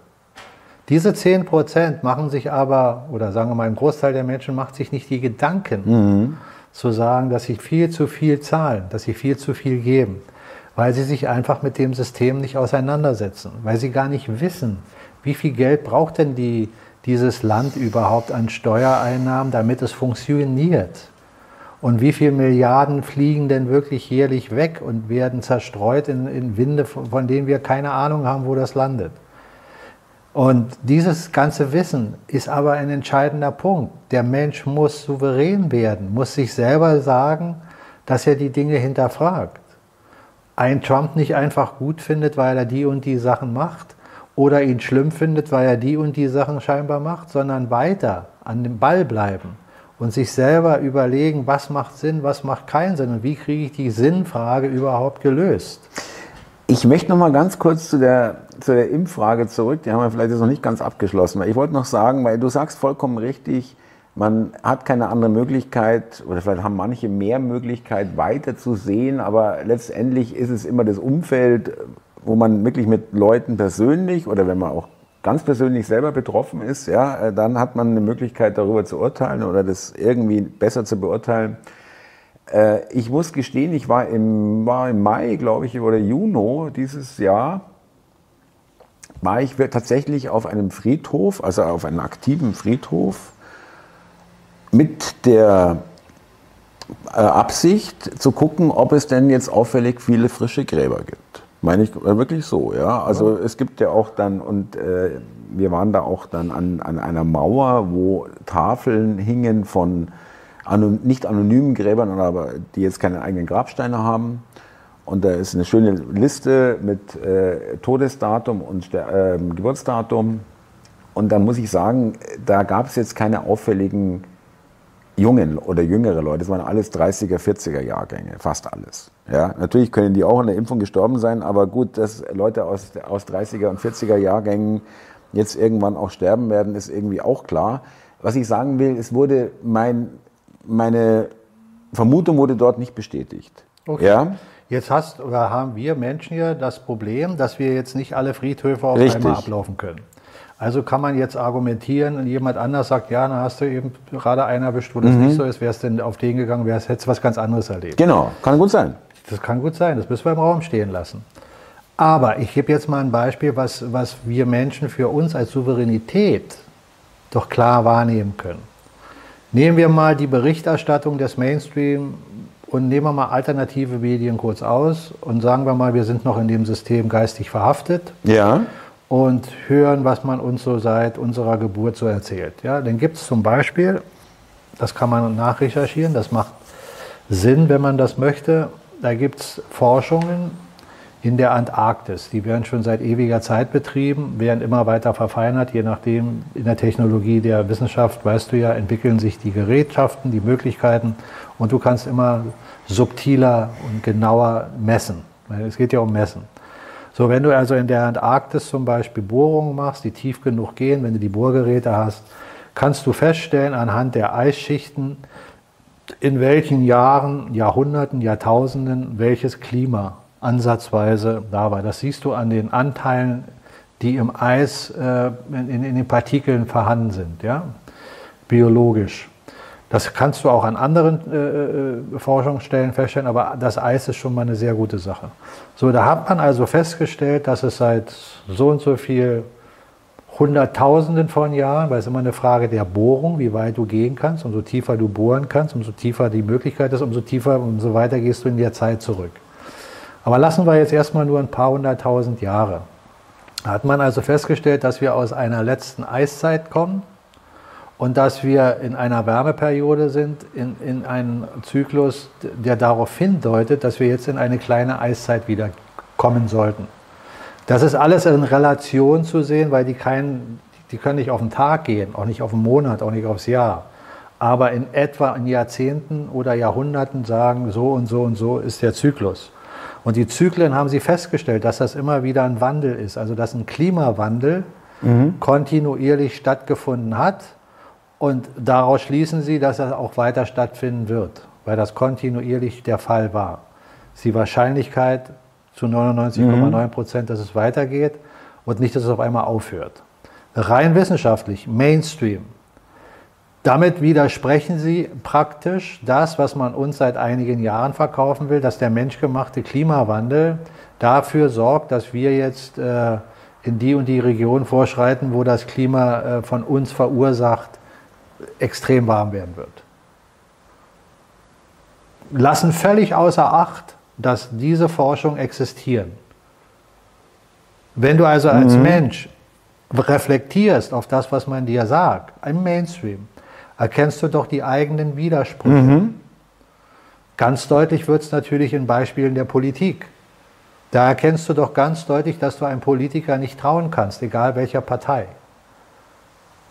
Diese 10 Prozent machen sich aber, oder sagen wir mal, ein Großteil der Menschen macht sich nicht die Gedanken, mhm. zu sagen, dass sie viel zu viel zahlen, dass sie viel zu viel geben, weil sie sich einfach mit dem System nicht auseinandersetzen, weil sie gar nicht wissen, wie viel Geld braucht denn die, dieses Land überhaupt an Steuereinnahmen, damit es funktioniert. Und wie viele Milliarden fliegen denn wirklich jährlich weg und werden zerstreut in, in Winde, von denen wir keine Ahnung haben, wo das landet? Und dieses ganze Wissen ist aber ein entscheidender Punkt. Der Mensch muss souverän werden, muss sich selber sagen, dass er die Dinge hinterfragt. Ein Trump nicht einfach gut findet, weil er die und die Sachen macht oder ihn schlimm findet, weil er die und die Sachen scheinbar macht, sondern weiter an dem Ball bleiben und sich selber überlegen, was macht Sinn, was macht keinen Sinn und wie kriege ich die Sinnfrage überhaupt gelöst. Ich möchte noch mal ganz kurz zu der, zu der Impffrage zurück. Die haben wir vielleicht jetzt noch nicht ganz abgeschlossen. Ich wollte noch sagen, weil du sagst vollkommen richtig, man hat keine andere Möglichkeit oder vielleicht haben manche mehr Möglichkeit weiter zu sehen, aber letztendlich ist es immer das Umfeld, wo man wirklich mit Leuten persönlich oder wenn man auch ganz persönlich selber betroffen ist, ja, äh, dann hat man eine Möglichkeit darüber zu urteilen oder das irgendwie besser zu beurteilen. Äh, ich muss gestehen, ich war im, war im Mai, glaube ich, oder Juni dieses Jahr, war ich tatsächlich auf einem Friedhof, also auf einem aktiven Friedhof, mit der äh, Absicht zu gucken, ob es denn jetzt auffällig viele frische Gräber gibt. Meine ich äh, wirklich so, ja. Also ja. es gibt ja auch dann, und äh, wir waren da auch dann an, an einer Mauer, wo Tafeln hingen von anon, nicht anonymen Gräbern, aber die jetzt keine eigenen Grabsteine haben. Und da ist eine schöne Liste mit äh, Todesdatum und äh, Geburtsdatum. Und dann muss ich sagen, da gab es jetzt keine auffälligen jungen oder jüngere Leute. Das waren alles 30er, 40er Jahrgänge, fast alles. Ja, natürlich können die auch an der Impfung gestorben sein, aber gut, dass Leute aus, aus 30er und 40er Jahrgängen jetzt irgendwann auch sterben werden, ist irgendwie auch klar. was ich sagen will, es wurde mein, meine Vermutung wurde dort nicht bestätigt. Okay. Ja? Jetzt hast oder haben wir Menschen hier das Problem, dass wir jetzt nicht alle Friedhöfe auf Richtig. einmal ablaufen können. Also kann man jetzt argumentieren und jemand anders sagt, ja, dann hast du eben gerade einer erwischt, wo das Mhm. nicht so ist, wärst denn auf den gegangen, wärst, hättest was ganz anderes erlebt. Genau, kann gut sein. Das kann gut sein, das müssen wir im Raum stehen lassen. Aber ich gebe jetzt mal ein Beispiel, was, was wir Menschen für uns als Souveränität doch klar wahrnehmen können. Nehmen wir mal die Berichterstattung des Mainstream und nehmen wir mal alternative Medien kurz aus und sagen wir mal, wir sind noch in dem System geistig verhaftet Ja. Und hören, was man uns so seit unserer Geburt so erzählt. Ja, dann gibt es zum Beispiel, das kann man nachrecherchieren, das macht Sinn, wenn man das möchte, da gibt es Forschungen in der Antarktis. Die werden schon seit ewiger Zeit betrieben, werden immer weiter verfeinert, je nachdem in der Technologie der Wissenschaft, weißt du ja, entwickeln sich die Gerätschaften, die Möglichkeiten und du kannst immer subtiler und genauer messen. Es geht ja um Messen. So, wenn du also in der Antarktis zum Beispiel Bohrungen machst, die tief genug gehen, wenn du die Bohrgeräte hast, kannst du feststellen anhand der Eisschichten, in welchen Jahren, Jahrhunderten, Jahrtausenden welches Klima ansatzweise da war. Das siehst du an den Anteilen, die im Eis äh, in, in, den Partikeln vorhanden sind, ja? biologisch. Das kannst du auch an anderen äh, äh, Forschungsstellen feststellen, aber das Eis ist schon mal eine sehr gute Sache. So, da hat man also festgestellt, dass es seit so und so viel Hunderttausenden von Jahren, weil es immer eine Frage der Bohrung, wie weit du gehen kannst, umso tiefer du bohren kannst, umso tiefer die Möglichkeit ist, umso tiefer, umso weiter gehst du in der Zeit zurück. Aber lassen wir jetzt erstmal nur ein paar hunderttausend Jahre. Da hat man also festgestellt, dass wir aus einer letzten Eiszeit kommen und dass wir in einer Wärmeperiode sind, in, in einem Zyklus, der darauf hindeutet, dass wir jetzt in eine kleine Eiszeit wieder kommen sollten. Das ist alles in Relation zu sehen, weil die, keinen, die können nicht auf den Tag gehen, auch nicht auf den Monat, auch nicht aufs Jahr. Aber in etwa in Jahrzehnten oder Jahrhunderten sagen, so und so und so ist der Zyklus. Und die Zyklen haben sie festgestellt, dass das immer wieder ein Wandel ist, also dass ein Klimawandel kontinuierlich stattgefunden hat. Und daraus schließen sie, dass er auch weiter stattfinden wird, weil das kontinuierlich der Fall war. Das ist die Wahrscheinlichkeit zu 99,9 Prozent, dass es weitergeht und nicht, dass es auf einmal aufhört. Rein wissenschaftlich, Mainstream. Damit widersprechen sie praktisch das, was man uns seit einigen Jahren verkaufen will, dass der menschgemachte Klimawandel dafür sorgt, dass wir jetzt äh, in die und die Region vorschreiten, wo das Klima äh, von uns verursacht extrem warm werden wird. Lassen völlig außer Acht, dass diese Forschung existieren. Wenn du also als Mensch reflektierst auf das, was man dir sagt, im Mainstream, erkennst du doch die eigenen Widersprüche. Ganz deutlich wird es natürlich in Beispielen der Politik. Da erkennst du doch ganz deutlich, dass du einem Politiker nicht trauen kannst, egal welcher Partei.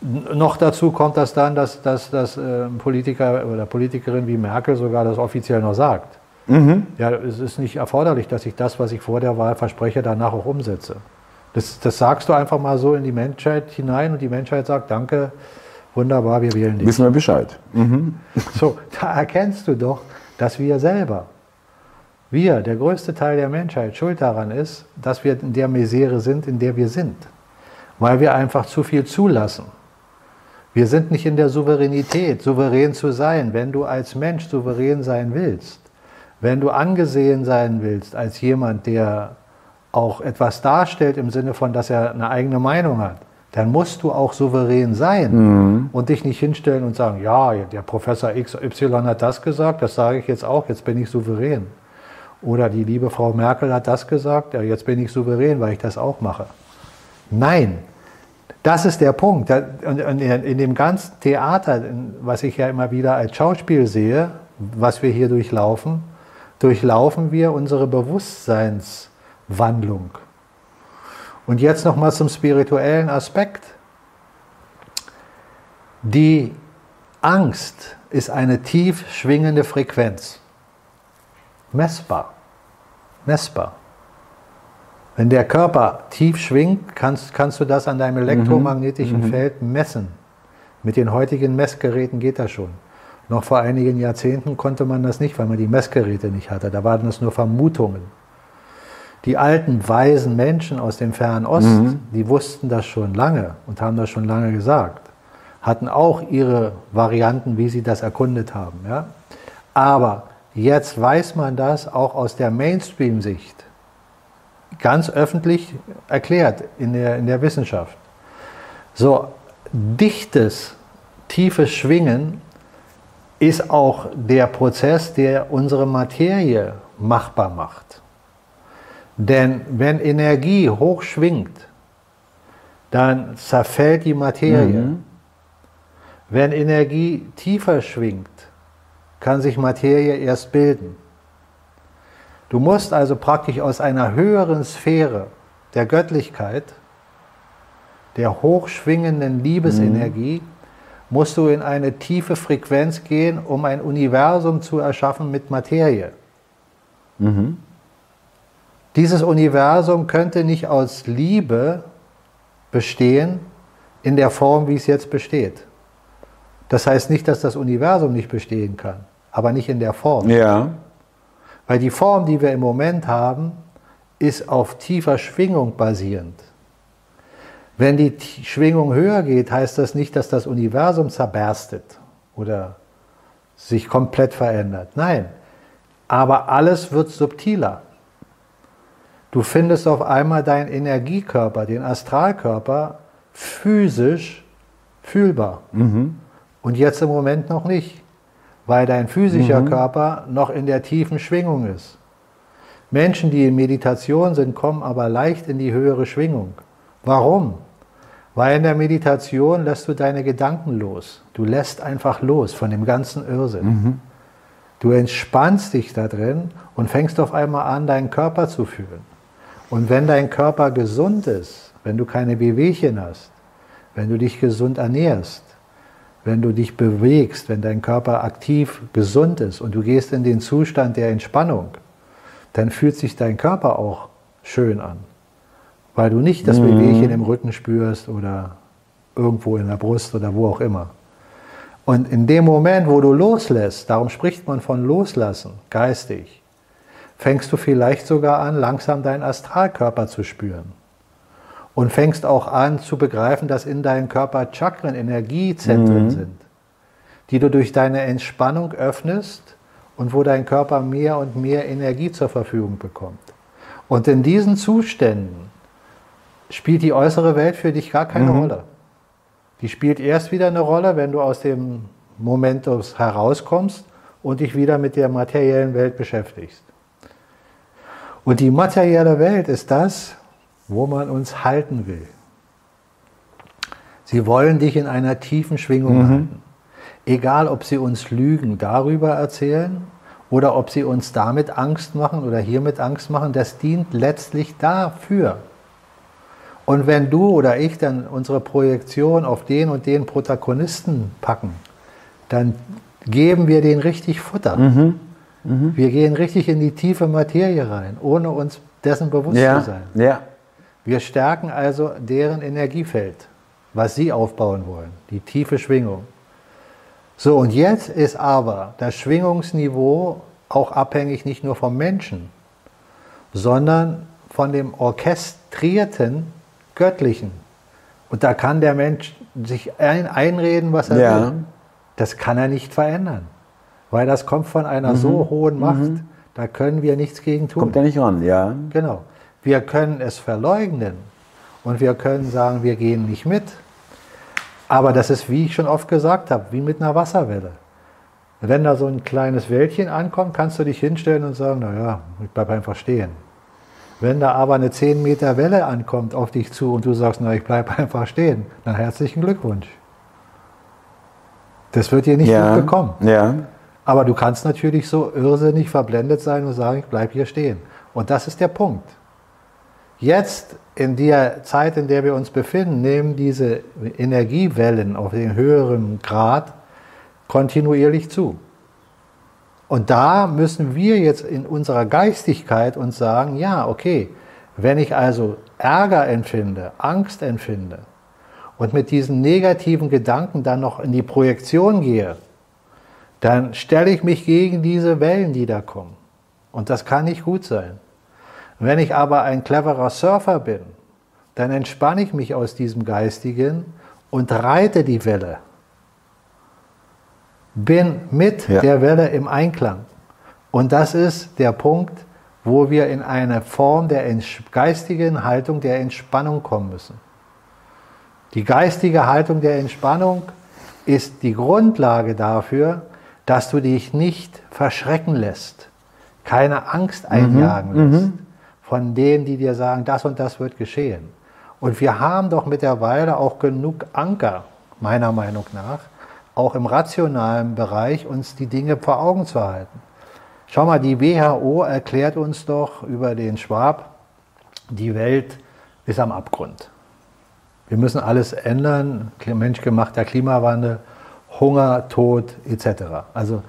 Noch dazu kommt das dann, dass, dass, dass äh, ein Politiker oder Politikerin wie Merkel sogar das offiziell noch sagt. Ja, es ist nicht erforderlich, dass ich das, was ich vor der Wahl verspreche, danach auch umsetze. Das, das sagst du einfach mal so in die Menschheit hinein und die Menschheit sagt, danke, wunderbar, wir wählen dich. Wissen wir Bescheid. [LAUGHS] So, da erkennst du doch, dass wir selber, wir, der größte Teil der Menschheit, schuld daran ist, dass wir in der Misere sind, in der wir sind. Weil wir einfach zu viel zulassen. Wir sind nicht in der Souveränität, souverän zu sein. Wenn du als Mensch souverän sein willst, wenn du angesehen sein willst als jemand, der auch etwas darstellt im Sinne von, dass er eine eigene Meinung hat, dann musst du auch souverän sein und dich nicht hinstellen und sagen, ja, der Professor XY hat das gesagt, das sage ich jetzt auch, jetzt bin ich souverän. Oder die liebe Frau Merkel hat das gesagt, ja, jetzt bin ich souverän, weil ich das auch mache. Nein, das ist der Punkt. Und in dem ganzen Theater, was ich ja immer wieder als Schauspiel sehe, was wir hier durchlaufen, durchlaufen wir unsere Bewusstseinswandlung. Und jetzt nochmal zum spirituellen Aspekt. Die Angst ist eine tief schwingende Frequenz. Messbar. Messbar. Wenn der Körper tief schwingt, kannst, kannst du das an deinem elektromagnetischen Feld messen. Mit den heutigen Messgeräten geht das schon. Noch vor einigen Jahrzehnten konnte man das nicht, weil man die Messgeräte nicht hatte. Da waren das nur Vermutungen. Die alten, weisen Menschen aus dem Fernen Osten, mhm. die wussten das schon lange und haben das schon lange gesagt, hatten auch ihre Varianten, wie sie das erkundet haben. Ja? Aber jetzt weiß man das auch aus der Mainstream-Sicht ganz öffentlich erklärt in der, in der Wissenschaft. So dichtes, tiefes Schwingen ist auch der Prozess, der unsere Materie machbar macht. Denn wenn Energie hoch schwingt, dann zerfällt die Materie. Mhm. Wenn Energie tiefer schwingt, kann sich Materie erst bilden. Du musst also praktisch aus einer höheren Sphäre der Göttlichkeit, der hochschwingenden Liebesenergie, mhm. musst du in eine tiefe Frequenz gehen, um ein Universum zu erschaffen mit Materie. Mhm. Dieses Universum könnte nicht aus Liebe bestehen in der Form, wie es jetzt besteht. Das heißt nicht, dass das Universum nicht bestehen kann, aber nicht in der Form. Ja. Weil die Form, die wir im Moment haben, ist auf tiefer Schwingung basierend. Wenn die Schwingung höher geht, heißt das nicht, dass das Universum zerberstet oder sich komplett verändert. Nein, aber alles wird subtiler. Du findest auf einmal deinen Energiekörper, den Astralkörper, physisch fühlbar. Mhm. Und jetzt im Moment noch nicht, weil dein physischer mhm. Körper noch in der tiefen Schwingung ist. Menschen, die in Meditation sind, kommen aber leicht in die höhere Schwingung. Warum? Weil in der Meditation lässt du deine Gedanken los. Du lässt einfach los von dem ganzen Irrsinn. Mhm. Du entspannst dich da drin und fängst auf einmal an, deinen Körper zu fühlen. Und wenn dein Körper gesund ist, wenn du keine Wehwehchen hast, wenn du dich gesund ernährst, wenn du dich bewegst, wenn dein Körper aktiv gesund ist und du gehst in den Zustand der Entspannung, dann fühlt sich dein Körper auch schön an, weil du nicht das mhm. Wehwehchen im Rücken spürst oder irgendwo in der Brust oder wo auch immer. Und in dem Moment, wo du loslässt, darum spricht man von Loslassen, geistig, fängst du vielleicht sogar an, langsam deinen Astralkörper zu spüren. Und fängst auch an zu begreifen, dass in deinem Körper Chakren, Energiezentren mhm. sind, die du durch deine Entspannung öffnest und wo dein Körper mehr und mehr Energie zur Verfügung bekommt. Und in diesen Zuständen spielt die äußere Welt für dich gar keine mhm. Rolle. Die spielt erst wieder eine Rolle, wenn du aus dem Momentus herauskommst und dich wieder mit der materiellen Welt beschäftigst. Und die materielle Welt ist das, wo man uns halten will. Sie wollen dich in einer tiefen Schwingung mhm. halten. Egal, ob sie uns Lügen darüber erzählen oder ob sie uns damit Angst machen oder hiermit Angst machen, das dient letztlich dafür. Und wenn du oder ich dann unsere Projektion auf den und den Protagonisten packen, dann geben wir den richtig Futter. Mhm. Mhm. Wir gehen richtig in die tiefe Materie rein, ohne uns dessen bewusst ja, zu sein. Ja. Wir stärken also deren Energiefeld, was sie aufbauen wollen, die tiefe Schwingung. So, und jetzt ist aber das Schwingungsniveau auch abhängig nicht nur vom Menschen, sondern von dem orchestrierten Göttlichen. Und da kann der Mensch sich ein einreden, was er ja. will. Das kann er nicht verändern weil das kommt von einer mhm. so hohen Macht, mhm. da können wir nichts gegen tun. Kommt er nicht ran, ja. Genau. Wir können es verleugnen und wir können sagen, wir gehen nicht mit. Aber das ist, wie ich schon oft gesagt habe, wie mit einer Wasserwelle. Wenn da so ein kleines Wäldchen ankommt, kannst du dich hinstellen und sagen, naja, ich bleibe einfach stehen. Wenn da aber eine 10 Meter Welle ankommt auf dich zu und du sagst, na, ich bleibe einfach stehen, dann herzlichen Glückwunsch. Das wird dir nicht ja, gut bekommen. Ja. Aber du kannst natürlich so irrsinnig verblendet sein und sagen, ich bleibe hier stehen. Und das ist der Punkt. Jetzt in der Zeit, in der wir uns befinden, nehmen diese Energiewellen auf den höheren Grad kontinuierlich zu. Und da müssen wir jetzt in unserer Geistigkeit uns sagen, ja, okay, wenn ich also Ärger empfinde, Angst empfinde und mit diesen negativen Gedanken dann noch in die Projektion gehe, dann stelle ich mich gegen diese Wellen, die da kommen. Und das kann nicht gut sein. Wenn ich aber ein cleverer Surfer bin, dann entspanne ich mich aus diesem Geistigen und reite die Welle. Bin mit ja. der Welle im Einklang. Und das ist der Punkt, wo wir in eine Form der geistigen Haltung der Entspannung kommen müssen. Die geistige Haltung der Entspannung ist die Grundlage dafür, dass du dich nicht verschrecken lässt, keine Angst mhm, einjagen mhm, lässt von denen, die dir sagen, das und das wird geschehen. Und wir haben doch mittlerweile auch genug Anker, meiner Meinung nach, auch im rationalen Bereich uns die Dinge vor Augen zu halten. Schau mal, die WHO erklärt uns doch über den Schwab, die Welt ist am Abgrund. Wir müssen alles ändern, menschgemachter Klimawandel, Hunger, Tod etc. Also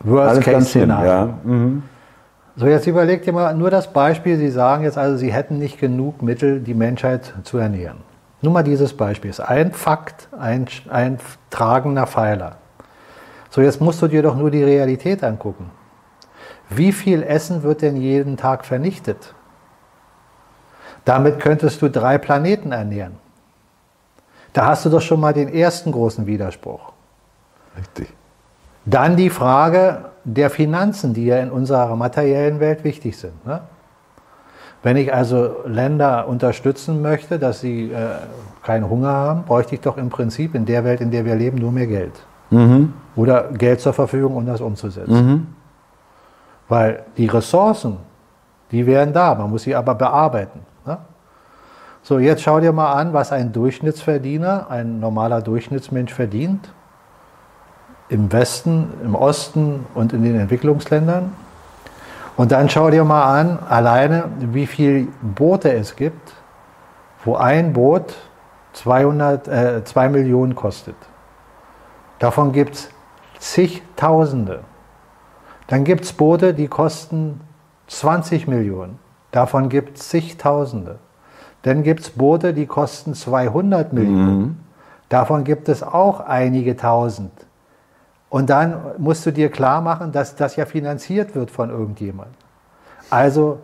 Worst-Case-Szenario. Ja. Mhm. So, jetzt überlegt ihr mal nur das Beispiel, Sie sagen jetzt also, Sie hätten nicht genug Mittel, die Menschheit zu ernähren. Nur mal dieses Beispiel. Ist ein Fakt, ein, ein tragender Pfeiler. So, jetzt musst du dir doch nur die Realität angucken. Wie viel Essen wird denn jeden Tag vernichtet? Damit könntest du drei Planeten ernähren. Da hast du doch schon mal den ersten großen Widerspruch. Richtig. Dann die Frage der Finanzen, die ja in unserer materiellen Welt wichtig sind. Ne? Wenn ich also Länder unterstützen möchte, dass sie äh, keinen Hunger haben, bräuchte ich doch im Prinzip in der Welt, in der wir leben, nur mehr Geld. Mhm. Oder Geld zur Verfügung, um das umzusetzen. Mhm. Weil die Ressourcen, die wären da, man muss sie aber bearbeiten. Ne? So, jetzt schau dir mal an, was ein Durchschnittsverdiener, ein normaler Durchschnittsmensch verdient. Im Westen, im Osten und in den Entwicklungsländern. Und dann schau dir mal an, alleine, wie viele Boote es gibt, wo ein Boot 200, äh, 2 Millionen kostet. Davon gibt es zigtausende. Dann gibt es Boote, die kosten 20 Millionen. Davon gibt es zigtausende. Dann gibt es Boote, die kosten 200 Millionen. Mhm. Davon gibt es auch einige tausend. Und dann musst du dir klar machen, dass das ja finanziert wird von irgendjemand. Also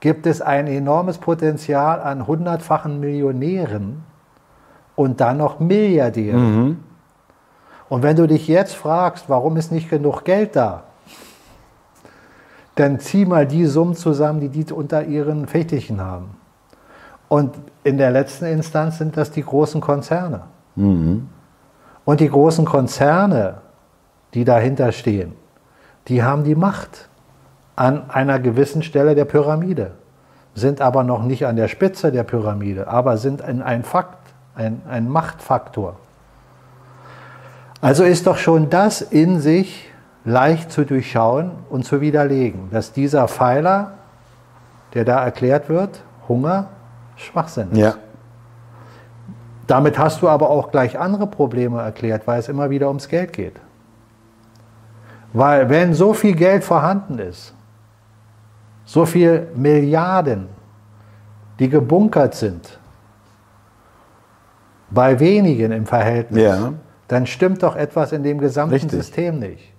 gibt es ein enormes Potenzial an hundertfachen Millionären und dann noch Milliardären. Mhm. Und wenn du dich jetzt fragst, warum ist nicht genug Geld da, dann zieh mal die Summen zusammen, die die unter ihren Fettichen haben. Und in der letzten Instanz sind das die großen Konzerne. Mhm. Und die großen Konzerne, die dahinter stehen, die haben die Macht an einer gewissen Stelle der Pyramide, sind aber noch nicht an der Spitze der Pyramide, aber sind ein Fakt, ein, ein Machtfaktor. Also ist doch schon das in sich leicht zu durchschauen und zu widerlegen, dass dieser Pfeiler, der da erklärt wird, Hunger, Schwachsinn ist. Ja. Damit hast du aber auch gleich andere Probleme erklärt, weil es immer wieder ums Geld geht. Weil wenn so viel Geld vorhanden ist, so viel Milliarden, die gebunkert sind, bei wenigen im Verhältnis, ja. dann stimmt doch etwas in dem gesamten Richtig. System nicht.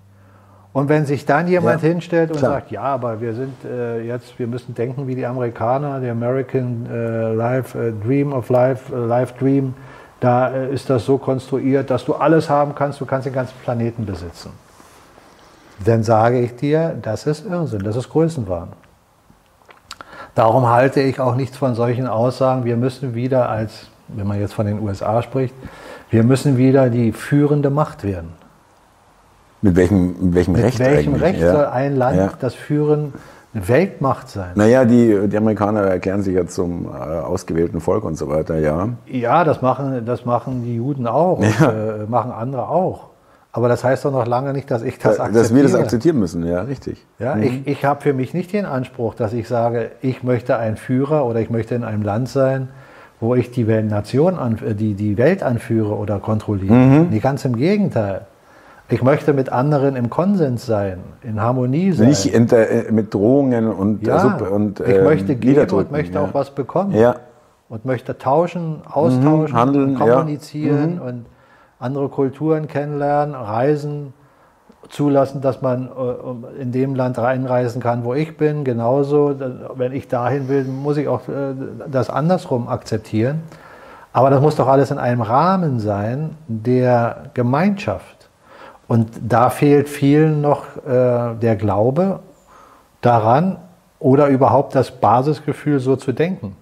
Und wenn sich dann jemand ja, hinstellt und klar. sagt, ja, aber wir sind äh, jetzt, wir müssen denken wie die Amerikaner, der American äh, Life äh, Dream of Life, äh, Life Dream, da äh, ist das so konstruiert, dass du alles haben kannst, du kannst den ganzen Planeten besitzen. Dann sage ich dir, das ist Irrsinn, das ist Größenwahn. Darum halte ich auch nichts von solchen Aussagen, wir müssen wieder als, wenn man jetzt von den USA spricht, wir müssen wieder die führende Macht werden. Mit welchem, mit welchem mit Recht? Mit welchem eigentlich? Recht ja. soll ein Land ja. das führen, eine Weltmacht sein? Naja, die, die Amerikaner erklären sich ja zum äh, ausgewählten Volk und so weiter, ja. Ja, das machen, das machen die Juden auch ja. und äh, machen andere auch. Aber das heißt doch noch lange nicht, dass ich das akzeptiere. Dass wir das akzeptieren müssen, ja, richtig. Ja, mhm. Ich, ich habe für mich nicht den Anspruch, dass ich sage, ich möchte ein Führer oder ich möchte in einem Land sein, wo ich die Nation, an, die, die Welt anführe oder kontrolliere. Mhm. Nee, ganz im Gegenteil. Ich möchte mit anderen im Konsens sein, in Harmonie sein. Nicht äh, mit Drohungen und, ja, und äh, Ich möchte geben und möchte ja. auch was bekommen. Ja. und möchte tauschen, austauschen, Mhm, handeln, ja. kommunizieren Mhm. und andere Kulturen kennenlernen, reisen, zulassen, dass man äh, in dem Land reinreisen kann, wo ich bin. Genauso, wenn ich dahin will, muss ich auch äh, das andersrum akzeptieren. Aber das muss doch alles in einem Rahmen sein der Gemeinschaft. Und da fehlt vielen noch äh, der Glaube daran oder überhaupt das Basisgefühl, so zu denken.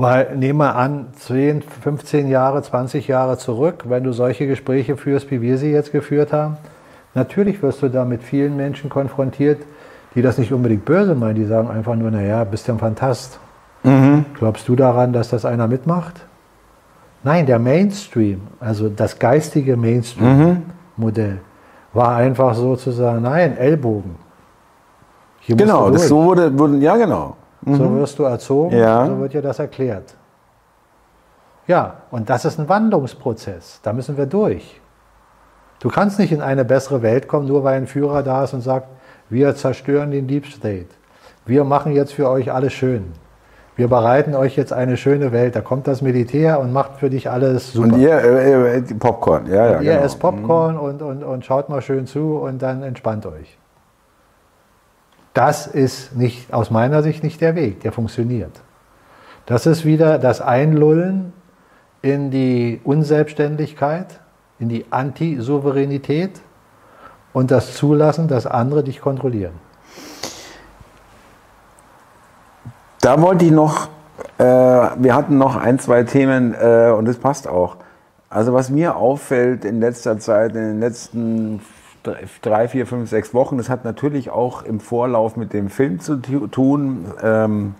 Weil nehmen wir an, 10, 15 Jahre, 20 Jahre zurück, wenn du solche Gespräche führst, wie wir sie jetzt geführt haben, natürlich wirst du da mit vielen Menschen konfrontiert, die das nicht unbedingt böse meinen, die sagen einfach nur, naja, bist du ein Fantast. Glaubst du daran, dass das einer mitmacht? Nein, der Mainstream, also das geistige Mainstream-Modell, war einfach sozusagen, nein, Ellbogen. Hier Genau, das so wurde, wurde, ja genau. So wirst du erzogen, Ja. so wird dir das erklärt. Ja, und das ist ein Wandlungsprozess. Da müssen wir durch. Du kannst nicht in eine bessere Welt kommen, nur weil ein Führer da ist und sagt, wir zerstören den Deep State. Wir machen jetzt für euch alles schön. Wir bereiten euch jetzt eine schöne Welt. Da kommt das Militär und macht für dich alles super. Und ihr äh, äh, Popcorn, ja, ja. Ihr genau. esst Popcorn und, und, und schaut mal schön zu und dann entspannt euch. Das ist nicht, aus meiner Sicht nicht der Weg, der funktioniert. Das ist wieder das Einlullen in die Unselbstständigkeit, in die Antisouveränität und das Zulassen, dass andere dich kontrollieren. Da wollte ich noch, äh, wir hatten noch ein, zwei Themen äh, und das passt auch. Also was mir auffällt in letzter Zeit, in den letzten drei- vier, fünf, sechs Wochen, das hat natürlich auch im Vorlauf mit dem Film zu tu- tun, ähm,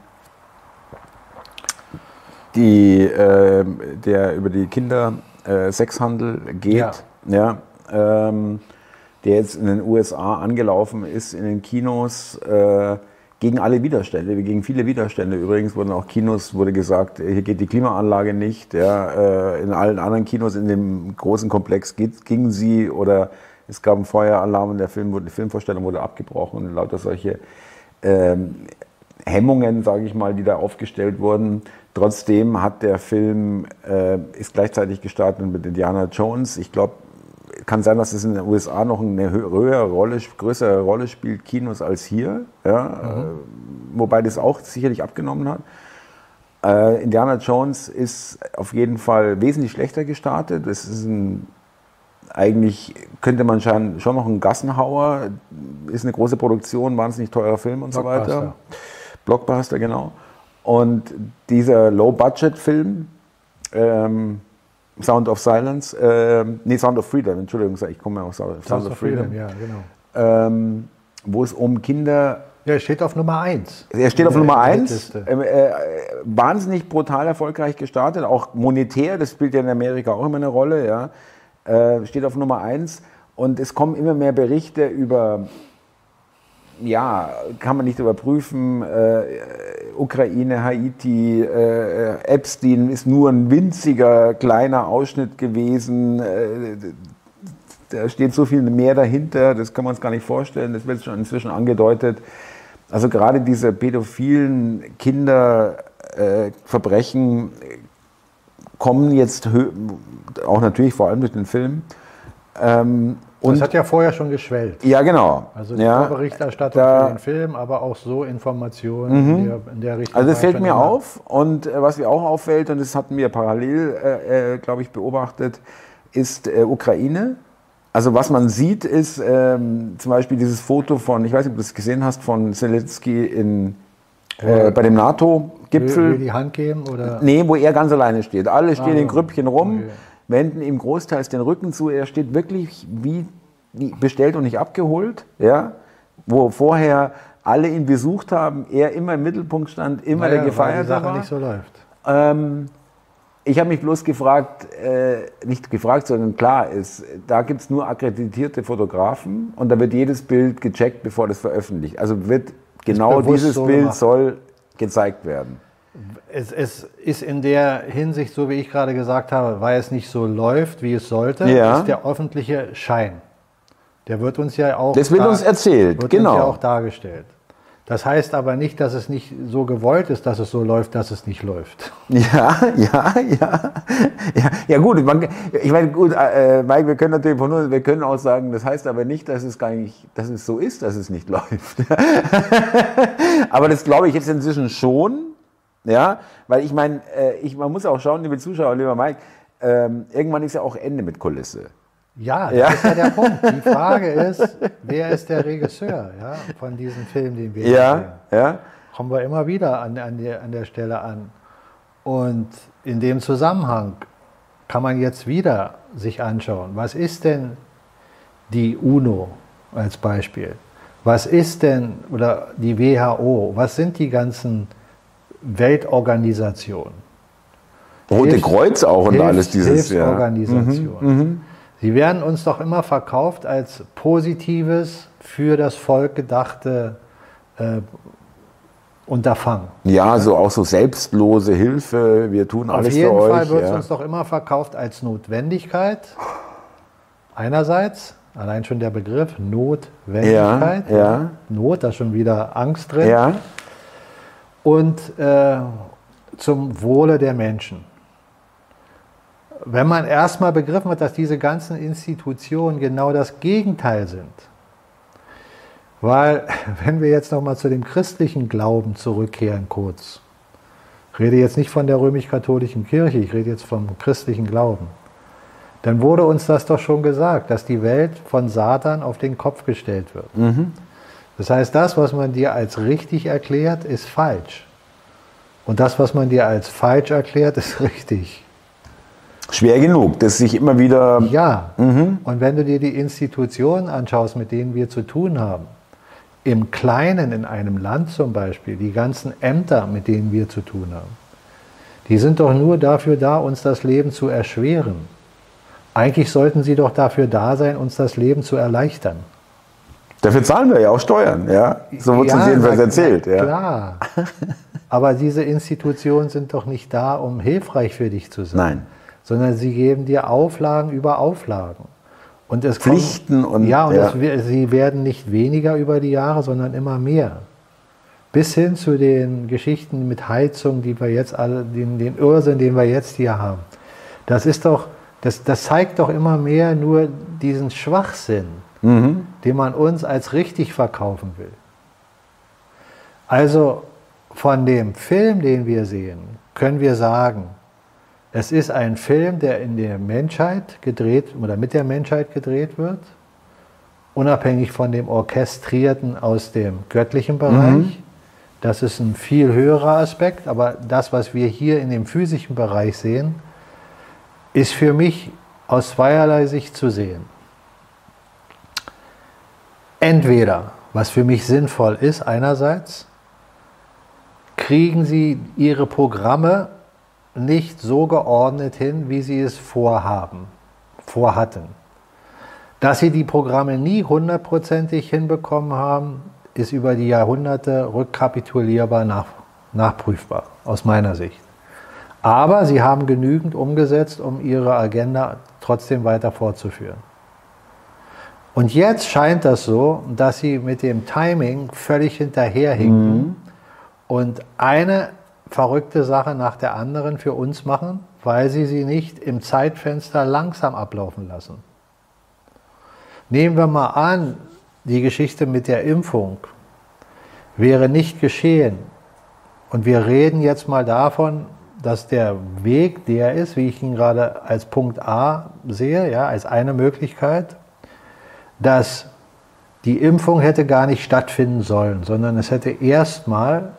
die, äh, der über die Kinder äh, Sexhandel geht, ja. ähm, der jetzt in den USA angelaufen ist, in den Kinos, äh, gegen alle Widerstände, gegen viele Widerstände. Übrigens wurden auch Kinos, wurde gesagt, hier geht die Klimaanlage nicht. Ja, äh, in allen anderen Kinos in dem großen Komplex gingen sie oder es gab einen Feueralarm und der Film wurde, die Filmvorstellung wurde abgebrochen und lauter solche ähm, Hemmungen, sage ich mal, die da aufgestellt wurden. Trotzdem hat der Film äh, ist gleichzeitig gestartet mit Indiana Jones. Ich glaube, kann sein, dass es in den USA noch eine hö- höhere Rolle, größere Rolle spielt, Kinos als hier. Ja? Äh, wobei das auch sicherlich abgenommen hat. Äh, Indiana Jones ist auf jeden Fall wesentlich schlechter gestartet. Es ist ein, eigentlich könnte man schon, schon noch ein Gassenhauer, ist eine große Produktion, wahnsinnig teurer Film und so weiter. Blockbuster. Blockbuster, genau. Und dieser Low-Budget-Film, ähm, Sound of Silence, ähm, nee, Sound of Freedom, Entschuldigung, ich komme ja aus Sound, Sounds of Freedom, ja, genau. ähm, wo es um Kinder Ja, es steht auf Nummer 1. er steht auf Nummer 1, Hitliste. ähm, äh, wahnsinnig brutal erfolgreich gestartet, auch monetär, das spielt ja in Amerika auch immer eine Rolle, ja. Äh, steht auf Nummer 1 und es kommen immer mehr Berichte über, ja, kann man nicht überprüfen, äh, Ukraine, Haiti, äh, Epstein ist nur ein winziger kleiner Ausschnitt gewesen. Äh, da steht so viel mehr dahinter, das kann man uns gar nicht vorstellen, das wird schon inzwischen angedeutet. Also gerade diese pädophilen Kinderverbrechen kommen jetzt auch natürlich vor allem durch den Film. Ähm, Das und hat ja vorher schon geschwellt. ja, genau. Also die ja, Vorberichterstattung da- Mhm. für den Film, aber auch so Informationen in, der, in der Richtung. Also das war fällt mir immer. auf und äh, was mir auch auffällt, und das hatten wir parallel, äh, äh, glaube ich, beobachtet, ist äh, Ukraine. Also was man sieht, ist ähm, zum Beispiel dieses Foto von, ich weiß nicht, ob du das gesehen hast, von Zelensky in, äh, bei dem Will, NATO-Gipfel. will die Hand geben oder? Nee, wo er ganz alleine steht. Alle stehen Ah, in Grüppchen rum, okay. Wenden ihm großteils den Rücken zu. Er steht wirklich wie, bestellt und nicht abgeholt. Ja? Wo vorher alle ihn besucht haben, er immer im Mittelpunkt stand, immer Naja, der Gefeierte weil die Sache nicht so läuft. Ähm, ich habe mich bloß gefragt, äh, nicht gefragt, sondern klar ist, da gibt es nur akkreditierte Fotografen und da wird jedes Bild gecheckt, bevor das veröffentlicht. Also wird genau dieses so Bild gemacht. soll gezeigt werden. Es, es ist in der Hinsicht, so wie ich gerade gesagt habe, weil es nicht so läuft, wie es sollte, Ja. ist der öffentliche Schein. Der wird uns ja auch. Das wird uns erzählt, wird genau. Uns ja auch dargestellt. Das heißt aber nicht, dass es nicht so gewollt ist, dass es so läuft, dass es nicht läuft. [LAUGHS] Ja, ja, ja. Ja, ja gut, man, ich meine, gut, äh, Mike, wir können natürlich von uns, wir können auch sagen, das heißt aber nicht, dass es gar nicht, dass es so ist, dass es nicht [LAUGHS] läuft. aber das glaube ich jetzt inzwischen schon, ja, weil ich meine, äh, ich, man muss auch schauen, liebe Zuschauer, lieber Mike, ähm, irgendwann ist ja auch Ende mit Kulisse. Ja, das ja. ist ja der Punkt. Die [LAUGHS] Frage ist, wer ist der Regisseur ja, von diesem Film, den wir ja, sehen? Ja. Kommen wir immer wieder an, an, der, an der Stelle an. Und in dem Zusammenhang kann man jetzt wieder sich anschauen, was ist denn die UNO als Beispiel? Was ist denn, oder die WHO, was sind die ganzen Weltorganisationen? Rote Hilfs, Kreuz auch und Hilfs, alles dieses. Hilfsorganisationen. Ja. Mhm, mhm. Sie werden uns doch immer verkauft als positives, für das Volk gedachte äh, Unterfangen. Ja, so auch so selbstlose Hilfe, wir tun alles für euch. Auf jeden Fall wird es ja. uns doch immer verkauft als Notwendigkeit. Einerseits, allein schon der Begriff Notwendigkeit. Ja, ja. Not, da ist schon wieder Angst drin. Ja. Und äh, zum Wohle der Menschen wenn man erstmal begriffen hat, dass diese ganzen Institutionen genau das Gegenteil sind, weil [LAUGHS] wenn wir jetzt nochmal zu dem christlichen Glauben zurückkehren kurz, ich rede jetzt nicht von der römisch-katholischen Kirche, ich rede jetzt vom christlichen Glauben, dann wurde uns das doch schon gesagt, dass die Welt von Satan auf den Kopf gestellt wird. Mhm. Das heißt, das, was man dir als richtig erklärt, ist falsch. Und das, was man dir als falsch erklärt, ist [LAUGHS] richtig. Schwer genug, das sich immer wieder. Ja, mhm. und wenn du dir die Institutionen anschaust, mit denen wir zu tun haben, im Kleinen in einem Land zum Beispiel, die ganzen Ämter, mit denen wir zu tun haben, die sind doch nur dafür da, uns das Leben zu erschweren. Eigentlich sollten sie doch dafür da sein, uns das Leben zu erleichtern. Dafür zahlen wir ja auch Steuern, ja. So wird ja, uns jedenfalls erzählt. Ja. Klar. Aber diese Institutionen sind doch nicht da, um hilfreich für dich zu sein. Nein sondern sie geben dir Auflagen über Auflagen. Und es Pflichten kommt, und ja, und ja. Es, sie werden nicht weniger über die Jahre, sondern immer mehr. Bis hin zu den Geschichten mit Heizung, die wir jetzt alle, den, den Irrsinn, den wir jetzt hier haben. Das ist doch, das, das zeigt doch immer mehr nur diesen Schwachsinn, mhm. Den man uns als richtig verkaufen will. Also von dem Film, den wir sehen, können wir sagen, es ist ein Film, der in der Menschheit gedreht oder mit der Menschheit gedreht wird, unabhängig von dem Orchestrierten aus dem göttlichen Bereich. Mhm. Das ist ein viel höherer Aspekt, aber das, was wir hier in dem physischen Bereich sehen, ist für mich aus zweierlei Sicht zu sehen. Entweder, was für mich sinnvoll ist, einerseits, kriegen Sie Ihre Programme nicht so geordnet hin, wie sie es vorhaben, vorhatten. Dass sie die Programme nie hundertprozentig hinbekommen haben, ist über die Jahrhunderte rückkapitulierbar nach, nachprüfbar, aus meiner Sicht. Aber sie haben genügend umgesetzt, um ihre Agenda trotzdem weiter fortzuführen. Und jetzt scheint das so, dass sie mit dem Timing völlig hinterherhinken mhm. und eine verrückte Sache nach der anderen für uns machen, weil sie sie nicht im Zeitfenster langsam ablaufen lassen. Nehmen wir mal an, die Geschichte mit der Impfung wäre nicht geschehen. Und wir reden jetzt mal davon, dass der Weg der ist, wie ich ihn gerade als Punkt A sehe, ja, als eine Möglichkeit, dass die Impfung hätte gar nicht stattfinden sollen, sondern es hätte erstmal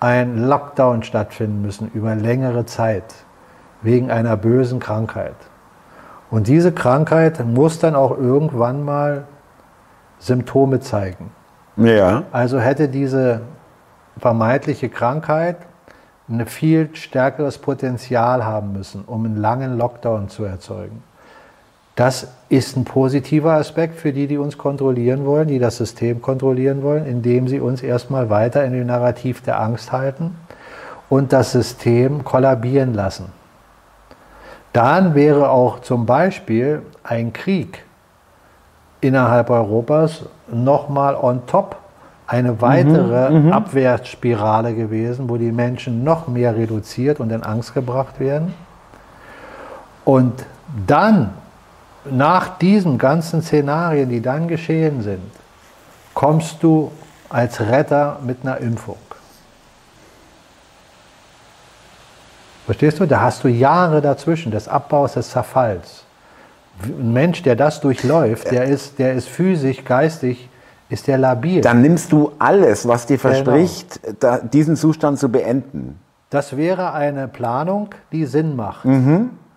ein Lockdown stattfinden müssen über längere Zeit wegen einer bösen Krankheit. Und diese Krankheit muss dann auch irgendwann mal Symptome zeigen. Ja. Also hätte diese vermeintliche Krankheit ein viel stärkeres Potenzial haben müssen, um einen langen Lockdown zu erzeugen. Das ist ein positiver Aspekt für die, die uns kontrollieren wollen, die das System kontrollieren wollen, indem sie uns erstmal weiter in dem Narrativ der Angst halten und das System kollabieren lassen. Dann wäre auch zum Beispiel ein Krieg innerhalb Europas nochmal on top eine weitere Abwärtsspirale gewesen, wo die Menschen noch mehr reduziert und in Angst gebracht werden. Und dann, nach diesen ganzen Szenarien, die dann geschehen sind, kommst du als Retter mit einer Impfung. Verstehst du? Da hast du Jahre dazwischen des Abbaus, des Zerfalls. Ein Mensch, der das durchläuft, der ist, der ist physisch, geistig, ist der labil. Dann nimmst du alles, was dir verspricht, da, diesen Zustand zu beenden. Das wäre eine Planung, die Sinn macht.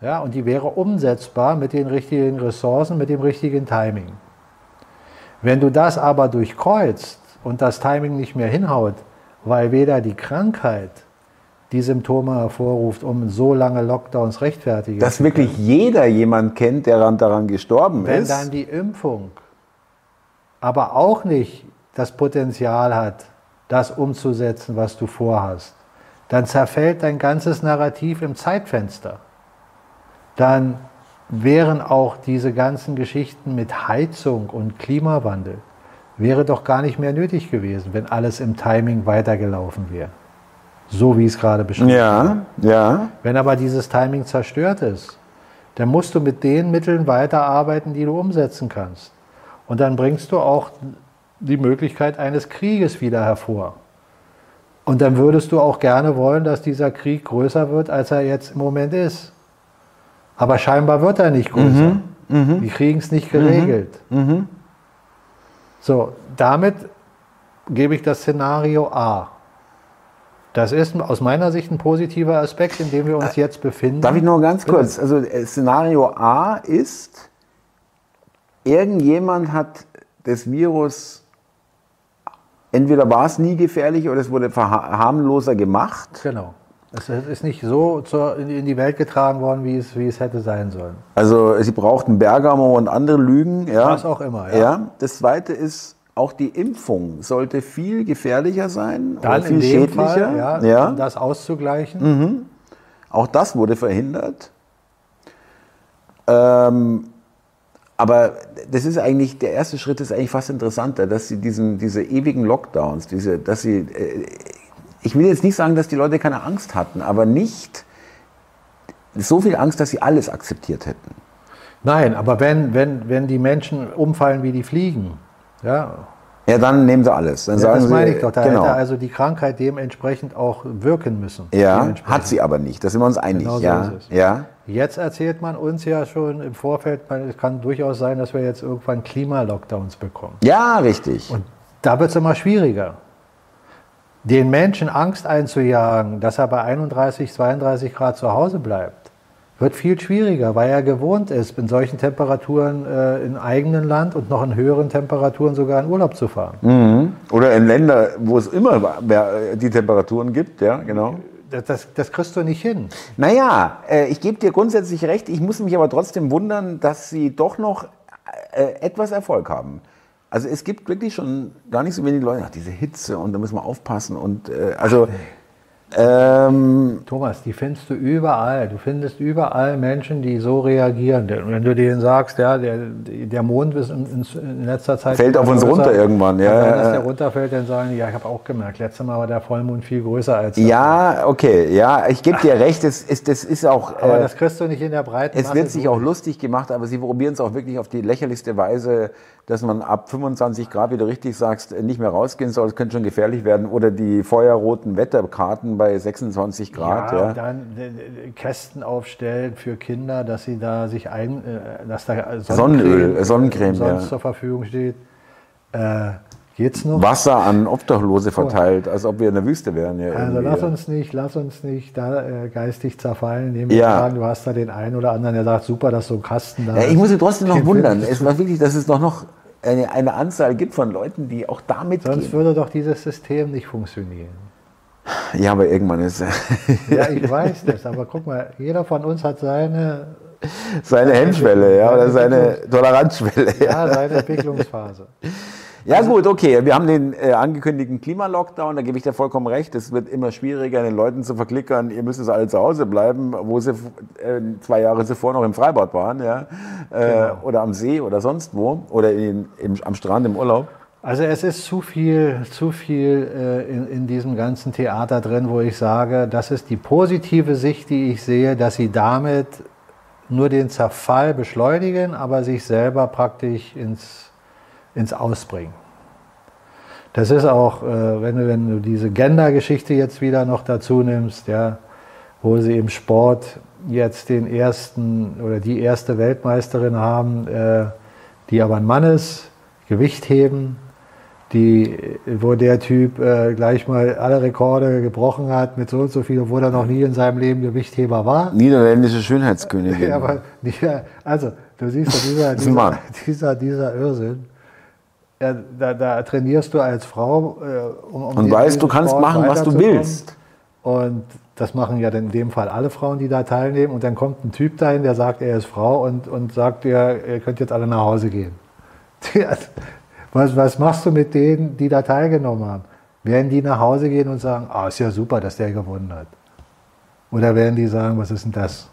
Ja, und die wäre umsetzbar mit den richtigen Ressourcen, mit dem richtigen Timing. Wenn du das aber durchkreuzt und das Timing nicht mehr hinhaut, weil weder die Krankheit die Symptome hervorruft, um so lange Lockdowns rechtfertigen Dass wirklich jeder jemand kennt, der daran- gestorben Wenn ist. dann die Impfung aber auch nicht das Potenzial hat, das umzusetzen, was du vorhast, dann zerfällt dein ganzes Narrativ im Zeitfenster. Dann wären auch diese ganzen Geschichten mit Heizung und Klimawandel, wäre doch gar nicht mehr nötig gewesen, wenn alles im Timing weitergelaufen wäre. So wie es gerade beschrieben ja, ja. wenn aber dieses Timing zerstört ist, dann musst du mit den Mitteln weiterarbeiten, die du umsetzen kannst. Und dann bringst du auch die Möglichkeit eines Krieges wieder hervor. Und dann würdest du auch gerne wollen, dass dieser Krieg größer wird, als er jetzt im Moment ist. Aber scheinbar wird er nicht größer. Die kriegen es nicht geregelt. So, damit gebe ich das Szenario A. Das ist aus meiner Sicht ein positiver Aspekt, in dem wir uns jetzt befinden. Darf ich noch ganz kurz? Also äh, Szenario A ist, irgendjemand hat das Virus, entweder war es nie gefährlich oder es wurde harmloser gemacht. Genau. Es ist nicht so zur, in die Welt getragen worden, wie es, wie es hätte sein sollen. Also sie brauchten Bergamo und andere Lügen. Ja. Was auch immer, ja. Ja. Das zweite ist, auch die Impfung sollte viel gefährlicher sein Dann viel schädlicher. Fall, ja, ja. Mhm. um das auszugleichen. Auch das wurde verhindert. Ähm, aber das ist eigentlich, der erste Schritt ist eigentlich fast interessanter, dass sie diesen, diese ewigen Lockdowns, diese, dass sie, äh, ich will jetzt nicht sagen, dass die Leute keine Angst hatten, aber nicht so viel Angst, dass sie alles akzeptiert hätten. Nein, aber wenn, wenn, wenn die Menschen umfallen wie die Fliegen, ja, Ja, dann nehmen sie alles. Dann ja sagen das sie, meine ich doch. Da genau. hätte also die Krankheit dementsprechend auch wirken müssen. ja, hat sie aber nicht. Da sind wir uns einig. Genau so ja, ja. Jetzt erzählt man uns ja schon im Vorfeld, es kann durchaus sein, dass wir jetzt irgendwann Klimalockdowns bekommen. Ja, richtig. Und da wird es immer schwieriger. Den Menschen Angst einzujagen, dass er bei 31, 32 Grad zu Hause bleibt, wird viel schwieriger, weil er gewohnt ist, in solchen Temperaturen äh, im eigenen Land und noch in höheren Temperaturen sogar in Urlaub zu fahren. Mhm. Oder in Länder, wo es immer äh, die Temperaturen gibt, ja, genau. Das, das, das kriegst du nicht hin. Naja, äh, ich gebe dir grundsätzlich recht. Ich muss mich aber trotzdem wundern, dass sie doch noch äh, etwas Erfolg haben. Also es gibt wirklich schon gar nicht so wenige Leute, ach, diese Hitze und da müssen wir aufpassen und äh, also ähm, Thomas, die findest du überall. Du findest überall Menschen, die so reagieren. Wenn du denen sagst, ja, der, der Mond ist in, in, letzter Zeit Fällt auf uns größer, runter irgendwann, ja, Wenn der runterfällt, dann sagen die, ja, ich habe auch gemerkt, letztes Mal war der Vollmond viel größer als das. ja, okay, ja, ich gebe dir recht, es ist, das ist auch, Aber äh, das kriegst du nicht in der breiten es wird sich auch lustig gemacht, aber sie probieren es auch wirklich auf die lächerlichste Weise, dass man ab 25 Grad, wie du richtig sagst, nicht mehr rausgehen soll, es könnte schon gefährlich werden oder die feuerroten Wetterkarten bei 26 Grad, ja, ja. dann äh, äh, Kästen aufstellen für Kinder, dass sie da sich ein, äh, dass da Sonnenöl, Sonnencreme, sonst ja. zur Verfügung steht. Äh, geht's noch? Wasser an Obdachlose verteilt, als ob wir in der Wüste wären. Ja, Also irgendwie, lass uns nicht, lass uns nicht da äh, geistig zerfallen, indem wir Ja. sagen, du hast da den einen oder anderen, der sagt, super, dass so ein Kasten da Ja, ist. ich muss mich trotzdem noch wundern. Es war wirklich, dass es doch noch eine, eine Anzahl gibt von Leuten, die auch damit Sonst gehen. würde doch dieses System nicht funktionieren. Ja, aber irgendwann ist [LAUGHS] Ja, ich weiß das, aber guck mal, jeder von uns hat seine, seine Hemmschwelle, ja, oder seine Toleranzschwelle. Ja, seine Entwicklungsphase. Ja, gut, okay. Wir haben den äh, angekündigten Klimalockdown, da gebe ich dir vollkommen recht. Es wird immer schwieriger, den Leuten zu verklickern, ihr müsst jetzt alle zu Hause bleiben, wo sie äh, zwei Jahre zuvor noch im Freibad waren, ja. Äh, Genau. Oder am See oder sonst wo. Oder in, im, am Strand im Urlaub. Also es ist zu viel, zu viel äh, in, in diesem ganzen Theater drin, wo ich sage, das ist die positive Sicht, die ich sehe, dass sie damit nur den Zerfall beschleunigen, aber sich selber praktisch ins, ins Ausbringen. Das ist auch, äh, wenn, du, wenn du diese Gender-Geschichte jetzt wieder noch dazu nimmst, ja, wo sie im Sport jetzt den ersten oder die erste Weltmeisterin haben, äh, die aber ein Mann ist, Gewicht heben, die, wo der Typ äh, gleich mal alle Rekorde gebrochen hat mit so und so viel, obwohl er noch nie in seinem Leben Gewichtheber war. Niederländische Schönheitskönigin. [LAUGHS] Ja, aber, also, du siehst ja, dieser, dieser, dieser, dieser Irrsinn, ja, da, da, trainierst du als Frau, äh, um, um Und weißt, du kannst machen, was du willst. Und das machen ja in dem Fall alle Frauen, die da teilnehmen. Und dann kommt ein Typ dahin, der sagt, er ist Frau und, und sagt, ja, ihr könnt jetzt alle nach Hause gehen. [LAUGHS] Was, was machst du mit denen, die da teilgenommen haben? Werden die nach Hause gehen und sagen, ah, ist ja super, dass der gewonnen hat? Oder werden die sagen, was ist denn das?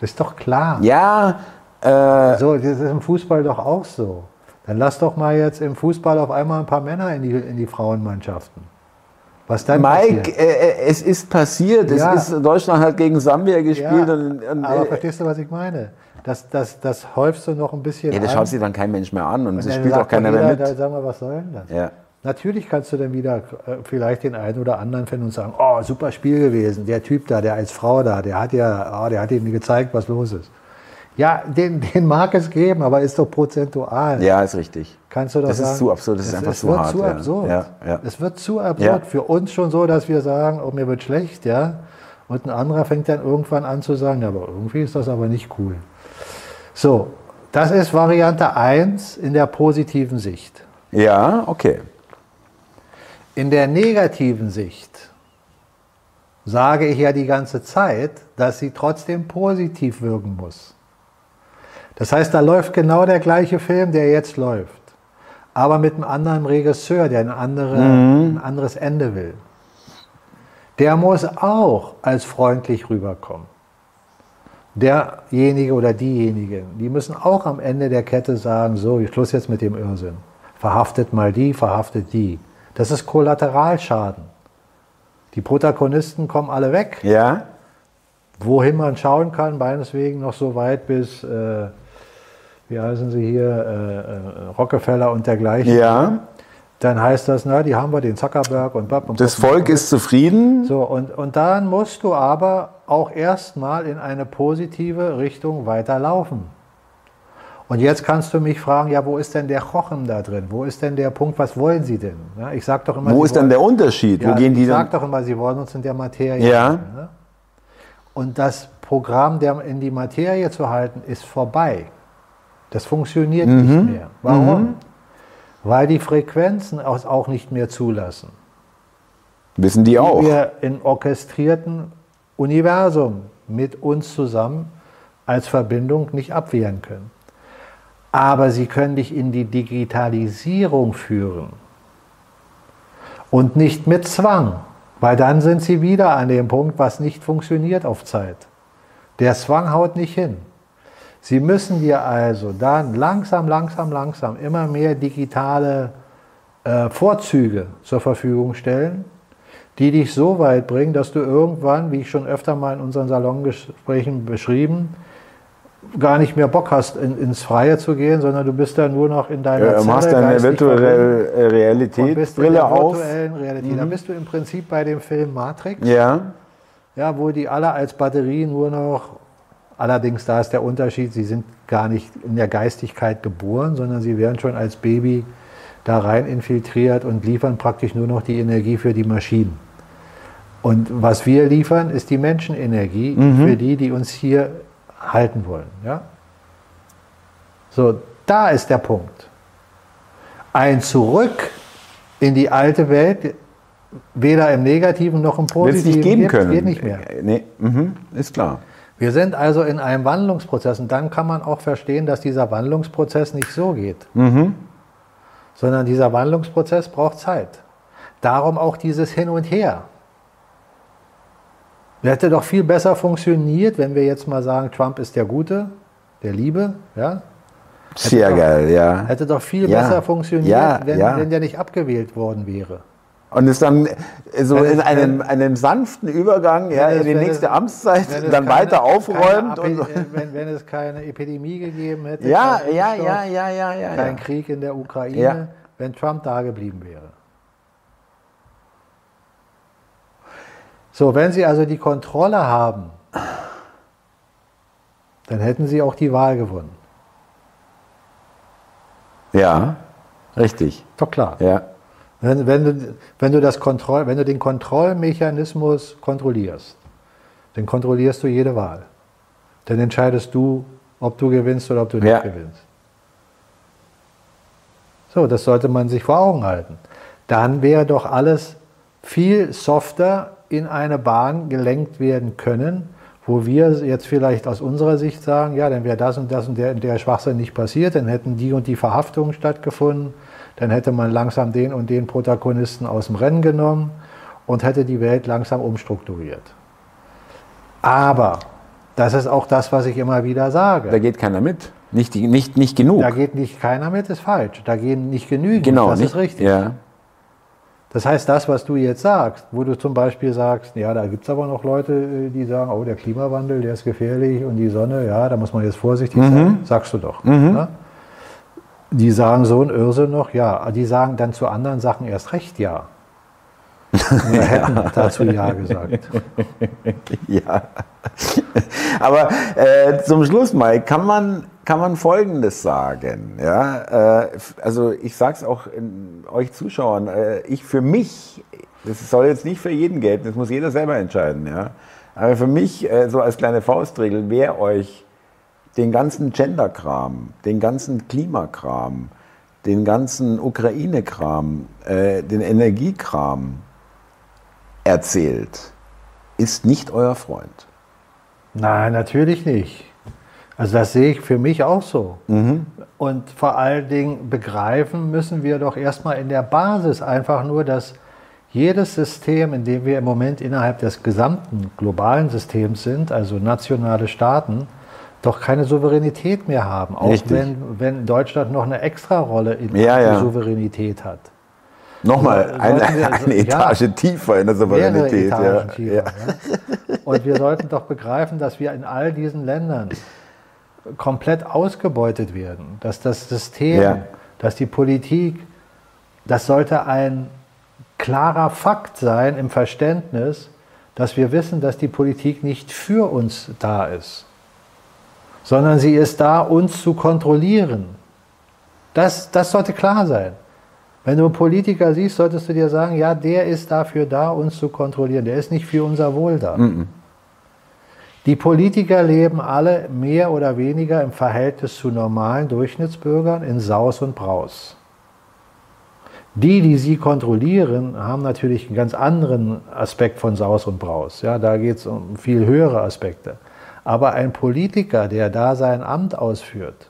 Das ist doch klar. Ja. Äh so, das ist im Fußball doch auch so. Dann lass doch mal jetzt im Fußball auf einmal ein paar Männer in die, in die Frauenmannschaften. Was dann Mike, äh, äh, es ist passiert. Ja. Es ist, Deutschland hat gegen Sambia gespielt. Ja, und, und, aber äh, verstehst du, was ich meine? Das, das, das häufst du noch ein bisschen. Ja, das schaut sich dann kein Mensch mehr an und es spielt auch keiner wieder, mehr mit. Da sagen wir, was soll denn das? Ja. Natürlich kannst du dann wieder äh, vielleicht den einen oder anderen finden und sagen, oh, super Spiel gewesen. Der Typ da, der als Frau da, der hat ja, oh, der hat ihm gezeigt, was los ist. Ja, den, den mag es geben, aber ist doch prozentual. Ja, ist richtig. Kannst du doch das sagen. Das ist zu absurd, das ist einfach es zu hart. Zu absurd. Ja, ja. Es wird zu absurd. Ja. Für uns schon so, dass wir sagen, oh, mir wird schlecht, ja. Und ein anderer fängt dann irgendwann an zu sagen, ja, aber irgendwie ist das aber nicht cool. So, das ist Variante 1 in der positiven Sicht. Ja, okay. In der negativen Sicht sage ich ja die ganze Zeit, dass sie trotzdem positiv wirken muss. Das heißt, da läuft genau der gleiche Film, der jetzt läuft, aber mit einem anderen Regisseur, der ein, andere, mhm. ein anderes Ende will. Der muss auch als freundlich rüberkommen derjenige oder diejenige, die müssen auch am Ende der Kette sagen, so, ich Schluss jetzt mit dem Irrsinn. Verhaftet mal die, verhaftet die. Das ist Kollateralschaden. Die Protagonisten kommen alle weg. Ja. Wohin man schauen kann, meineswegen noch so weit bis, äh, wie heißen sie hier, äh, äh, Rockefeller und dergleichen. Ja dann heißt das, na, die haben wir, den Zuckerberg und Bab und Das Volk ist zufrieden. So, und, und dann musst du aber auch erstmal in eine positive Richtung weiterlaufen. Und jetzt kannst du mich fragen, ja, wo ist denn der Kochen da drin? Wo ist denn der Punkt, was wollen Sie denn? Ja, ich sag doch immer, wo ist wollen, denn der Unterschied? Ja, wo gehen die ich sag doch immer, Sie wollen uns in der Materie ja. halten. Ne? Und das Programm, der in die Materie zu halten, ist vorbei. Das funktioniert mhm. nicht mehr. Warum? Mhm weil die Frequenzen auch nicht mehr zulassen. Wissen die, die auch. wir in orchestrierten Universum mit uns zusammen als Verbindung nicht abwehren können. Aber sie können dich in die Digitalisierung führen und nicht mit Zwang, weil dann sind sie wieder an dem Punkt, was nicht funktioniert auf Zeit. Der Zwang haut nicht hin. Sie müssen dir also dann langsam, langsam, langsam immer mehr digitale äh, Vorzüge zur Verfügung stellen, die dich so weit bringen, dass du irgendwann, wie ich schon öfter mal in unseren Salongesprächen beschrieben, gar nicht mehr Bock hast, in, ins Freie zu gehen, sondern du bist dann nur noch in deiner ja, Du machst deine virtuelle Realität, Brille auf. Realität. Mhm. Da bist du im Prinzip bei dem Film Matrix. Ja. Ja, wo die alle als Batterie nur noch Allerdings, da ist der Unterschied, sie sind gar nicht in der Geistigkeit geboren, sondern sie werden schon als Baby da rein infiltriert und liefern praktisch nur noch die Energie für die Maschinen. Und was wir liefern, ist die Menschenenergie mhm. für die, die uns hier halten wollen. Ja? So, da ist der Punkt. Ein Zurück in die alte Welt, weder im Negativen noch im Positiven, Wird es nicht geben können. geht nicht mehr. Nee, mhm, ist klar. Wir sind also in einem Wandlungsprozess und dann kann man auch verstehen, dass dieser Wandlungsprozess nicht so geht, mhm. sondern dieser Wandlungsprozess braucht Zeit. Darum auch dieses Hin und Her. Hätte doch viel besser funktioniert, wenn wir jetzt mal sagen, Trump ist der Gute, der Liebe, ja? Sehr doch, geil, ja. Hätte doch viel Ja. besser funktioniert, Ja, wenn, ja. wenn der nicht abgewählt worden wäre. Und es dann so Wenn in einem, einem sanften Übergang ja, Wenn in die wenn nächste es- Amtszeit Wenn dann keine- weiter aufräumt. keine Und äh, wenn, wenn es keine Epidemie gegeben hätte, Ja, ja, Impfstoff, ja, ja, ja, ja. kein ja. Krieg in der Ukraine, Ja. wenn Trump da geblieben wäre. So, wenn Sie also die Kontrolle haben, dann hätten Sie auch die Wahl gewonnen. Ja, richtig. Doch klar. Ja. Wenn, wenn, du, wenn, du das Kontroll, wenn du den Kontrollmechanismus kontrollierst, dann kontrollierst du jede Wahl. Dann entscheidest du, ob du gewinnst oder ob du nicht Ja. gewinnst. So, das sollte man sich vor Augen halten. Dann wäre doch alles viel softer in eine Bahn gelenkt werden können, wo wir jetzt vielleicht aus unserer Sicht sagen, ja, dann wäre das und das und der, der Schwachsinn nicht passiert, dann hätten die und die Verhaftungen stattgefunden, dann hätte man langsam den und den Protagonisten aus dem Rennen genommen und hätte die Welt langsam umstrukturiert. Aber, das ist auch das, was ich immer wieder sage. Da geht keiner mit. Nicht, nicht, nicht genug. Da geht nicht keiner mit, ist falsch. Da gehen nicht genügend, genau, das nicht, ist richtig. Ja. Das heißt, das, was du jetzt sagst, wo du zum Beispiel sagst, ja, da gibt es aber noch Leute, die sagen, oh, der Klimawandel, der ist gefährlich und die Sonne, ja, da muss man jetzt vorsichtig Mhm. sein, sagst du doch. Ne? Die sagen so ein Irrsinn noch, ja, die sagen dann zu anderen Sachen erst recht ja. [LAUGHS] Oder hätten dazu ja gesagt. [LAUGHS] Ja. Aber äh, zum Schluss, Mike, kann man, kann man Folgendes sagen. Ja? Äh, also ich sage es auch euch Zuschauern, äh, ich für mich, das soll jetzt nicht für jeden gelten, das muss jeder selber entscheiden. Ja? Aber für mich, äh, so als kleine Faustregel, wer euch den ganzen Gender-Kram, den ganzen Klimakram, den ganzen Ukraine-Kram, äh, den Energiekram erzählt, ist nicht euer Freund. Nein, natürlich nicht. Also das sehe ich für mich auch so. Und vor allen Dingen begreifen müssen wir doch erstmal in der Basis einfach nur, dass jedes System, in dem wir im Moment innerhalb des gesamten globalen Systems sind, also nationale Staaten, doch keine Souveränität mehr haben. Auch Richtig. wenn, wenn Deutschland noch eine Extra-Rolle in Ja, der ja. Souveränität hat. Nochmal Sollten [LAUGHS] eine, wir- eine ja. Etage tiefer in der Souveränität. Ja. Tiefer, Ja. ja. Und wir sollten doch begreifen, dass wir in all diesen Ländern komplett ausgebeutet werden. Dass das System, Ja. dass die Politik, das sollte ein klarer Fakt sein im Verständnis, dass wir wissen, dass die Politik nicht für uns da ist, sondern sie ist da, uns zu kontrollieren. Das, das sollte klar sein. Wenn du einen Politiker siehst, solltest du dir sagen, ja, der ist dafür da, uns zu kontrollieren. Der ist nicht für unser Wohl da. Die Politiker leben alle mehr oder weniger im Verhältnis zu normalen Durchschnittsbürgern in Saus und Braus. Die, die sie kontrollieren, haben natürlich einen ganz anderen Aspekt von Saus und Braus. Ja, da geht es um viel höhere Aspekte. Aber ein Politiker, der da sein Amt ausführt,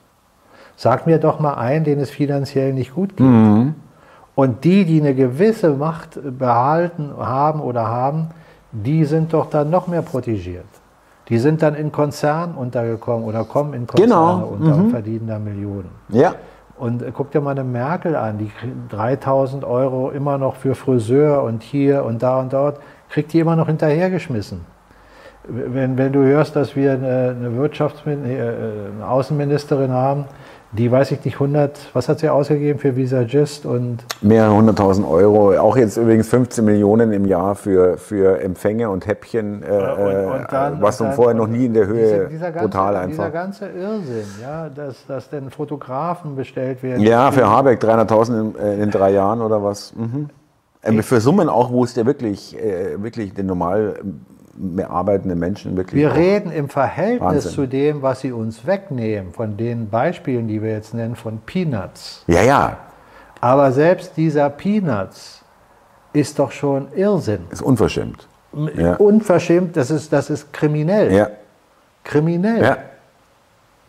sag mir doch mal einen, den es finanziell nicht gut geht. Und die, die eine gewisse Macht behalten haben oder haben, die sind doch dann noch mehr protegiert. Die sind dann in Konzernen untergekommen oder kommen in Konzerne Genau, unter und verdienen da Millionen. ja. Und guck dir mal eine Merkel an, die kriegt 3000 Euro immer noch für Friseur und hier und da und dort, kriegt die immer noch hinterhergeschmissen. Wenn, wenn du hörst, dass wir eine, eine Wirtschaftsmin äh, eine Außenministerin haben, die weiß ich nicht, 100, was hat sie ausgegeben für Visagist und Mehrere hunderttausend Euro, auch jetzt übrigens 15 Millionen im Jahr für, für Empfänge und Häppchen, äh, äh, was und um dann- vorher noch nie in der Höhe, dieser, dieser ganze, brutal Dieser einfach. ganze Irrsinn, ja, dass, dass denn Fotografen bestellt werden. Ja, für Habeck 300.000 in, äh, in drei Jahren oder was. Mhm. Ähm, für Summen auch, wo es der wirklich, äh, wirklich den normal arbeitenden Menschen wirklich. Wir reden im Verhältnis Wahnsinn. zu dem, was sie uns wegnehmen, von den Beispielen, die wir jetzt nennen, von Peanuts. Ja, ja, Aber selbst dieser Peanuts ist doch schon Irrsinn. ist unverschämt. Ja. Unverschämt, das ist, das ist kriminell. Ja, Kriminell. ja.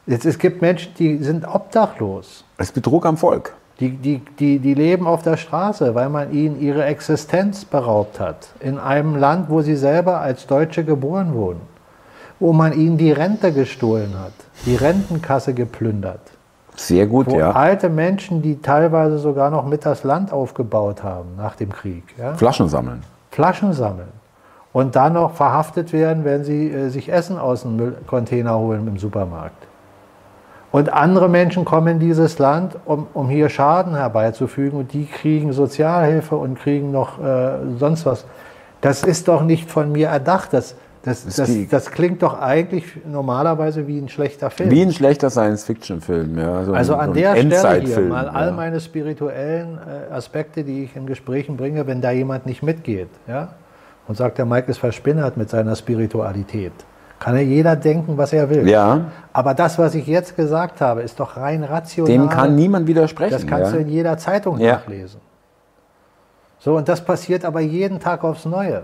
Jetzt, es gibt Menschen, die sind obdachlos. Es ist Betrug am Volk. Die, die, die, die leben auf der Straße, weil man ihnen ihre Existenz beraubt hat. In einem Land, wo sie selber als Deutsche geboren wurden. Wo man ihnen die Rente gestohlen hat, die Rentenkasse geplündert. Sehr gut, wo ja. alte Menschen, die teilweise sogar noch mit das Land aufgebaut haben nach dem Krieg, ja? Flaschen sammeln. Flaschen sammeln und dann noch verhaftet werden, wenn sie äh, sich Essen aus dem Müllcontainer holen im Supermarkt. Und andere Menschen kommen in dieses Land, um, um hier Schaden herbeizufügen und die kriegen Sozialhilfe und kriegen noch äh, sonst was. Das ist doch nicht von mir erdacht. Das, das, das, das klingt doch eigentlich normalerweise wie ein schlechter Film. Wie ein schlechter Science-Fiction-Film, ja. So Also ein, an so der Stelle hier mal all ja. meine spirituellen äh, Aspekte, die ich in Gesprächen bringe, wenn da jemand nicht mitgeht ja, und sagt, der Mike ist verspinnert mit seiner Spiritualität, kann ja jeder denken, was er will. Ja, Aber das, was ich jetzt gesagt habe, ist doch rein rational. dem kann niemand widersprechen. Das kannst ja. du in jeder Zeitung Ja. nachlesen. So, und das passiert aber jeden Tag aufs Neue.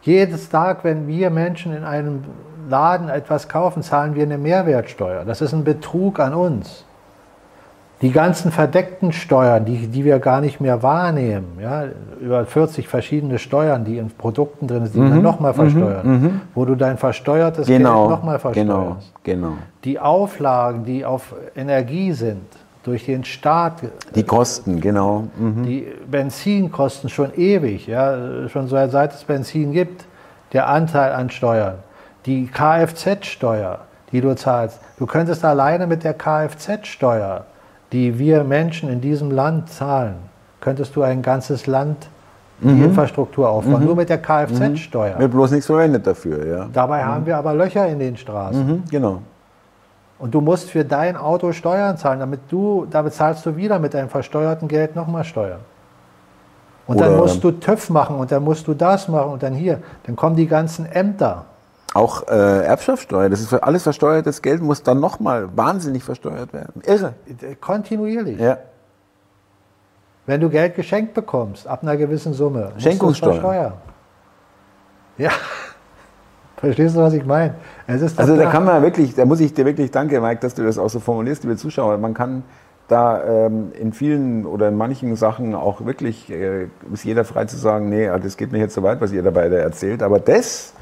Jedes Tag, wenn wir Menschen in einem Laden etwas kaufen, zahlen wir eine Mehrwertsteuer. Das ist ein Betrug an uns. Die ganzen verdeckten Steuern, die, die wir gar nicht mehr wahrnehmen, ja, über 40 verschiedene Steuern, die in Produkten drin sind, die man nochmal versteuern, wo du dein versteuertes Mhm, Genau, Geld nochmal versteuerst genau, genau. die Auflagen, die auf Energie sind, durch den Staat, Die Kosten, genau. Mhm. die Benzinkosten schon ewig, ja, schon seit es Benzin gibt, der Anteil an Steuern, die Kfz-Steuer, die du zahlst. Du könntest alleine mit der Kfz-Steuer, die wir Menschen in diesem Land zahlen, könntest du ein ganzes Land die Infrastruktur aufbauen, nur mit der Kfz-Steuer. Wird bloß nichts verwendet dafür, ja. Dabei haben wir aber Löcher in den Straßen. Mhm, genau. Und du musst für dein Auto Steuern zahlen, damit du, damit zahlst du wieder mit deinem versteuerten Geld nochmal Steuern. Und dann Oder- musst du TÜV machen und dann musst du das machen und dann hier. Dann kommen die ganzen Ämter. Auch äh, Erbschaftssteuer, das ist für alles versteuertes Geld, muss dann nochmal wahnsinnig versteuert werden. Irre. Kontinuierlich. Ja. Wenn du Geld geschenkt bekommst, ab einer gewissen Summe, Schenkungssteuer. Ja. Verstehst du, was ich meine? Es ist doch Also da klar. kann man wirklich, da muss ich dir wirklich danke, Mike, dass du das auch so formulierst, liebe Zuschauer. Man kann da ähm, in vielen oder in manchen Sachen auch wirklich, äh, ist jeder frei zu sagen, nee, das geht mir jetzt so weit, was ihr da beide erzählt. Aber das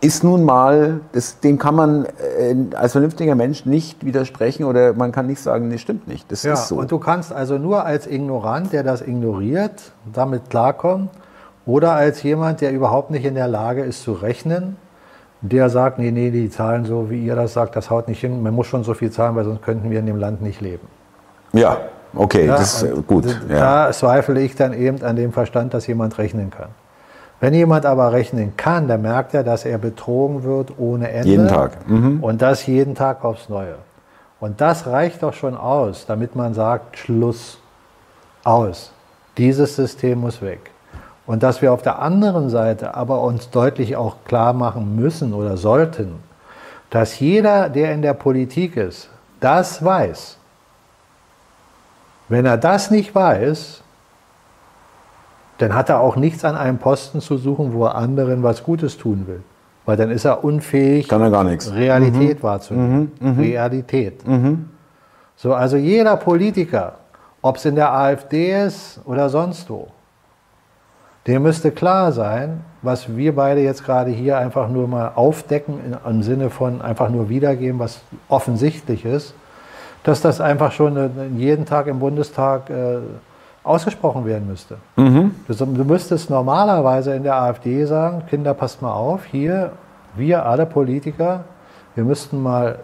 ist nun mal, das, dem kann man äh, als vernünftiger Mensch nicht widersprechen oder man kann nicht sagen, nee, stimmt nicht. Das Ja, ist so. und du kannst also nur als Ignorant, der das ignoriert, damit klarkommen, oder als jemand, der überhaupt nicht in der Lage ist zu rechnen, der sagt, nee, nee, die Zahlen so, wie ihr das sagt, das haut nicht hin, man muss schon so viel zahlen, weil sonst könnten wir in dem Land nicht leben. ja, okay, Ja, das ist gut. Ja. Da zweifle ich dann eben an dem Verstand, dass jemand rechnen kann. Wenn jemand aber rechnen kann, dann merkt er, dass er betrogen wird ohne Ende. Jeden Tag. Mhm. Und das jeden Tag aufs Neue. Und das reicht doch schon aus, damit man sagt, Schluss, aus. Dieses System muss weg. Und dass wir auf der anderen Seite aber uns deutlich auch klar machen müssen oder sollten, dass jeder, der in der Politik ist, das weiß. Wenn er das nicht weiß, dann hat er auch nichts an einem Posten zu suchen, wo er anderen was Gutes tun will. Weil dann ist er unfähig, Kann er gar nichts. Realität wahrzunehmen. Realität. So, also jeder Politiker, ob es in der AfD ist oder sonst wo, dem müsste klar sein, was wir beide jetzt gerade hier einfach nur mal aufdecken, im Sinne von einfach nur wiedergeben, was offensichtlich ist, dass das einfach schon äh, jeden Tag im Bundestag äh, ausgesprochen werden müsste. Du, du müsstest normalerweise in der AfD sagen, Kinder, passt mal auf, hier, wir alle Politiker, wir müssten mal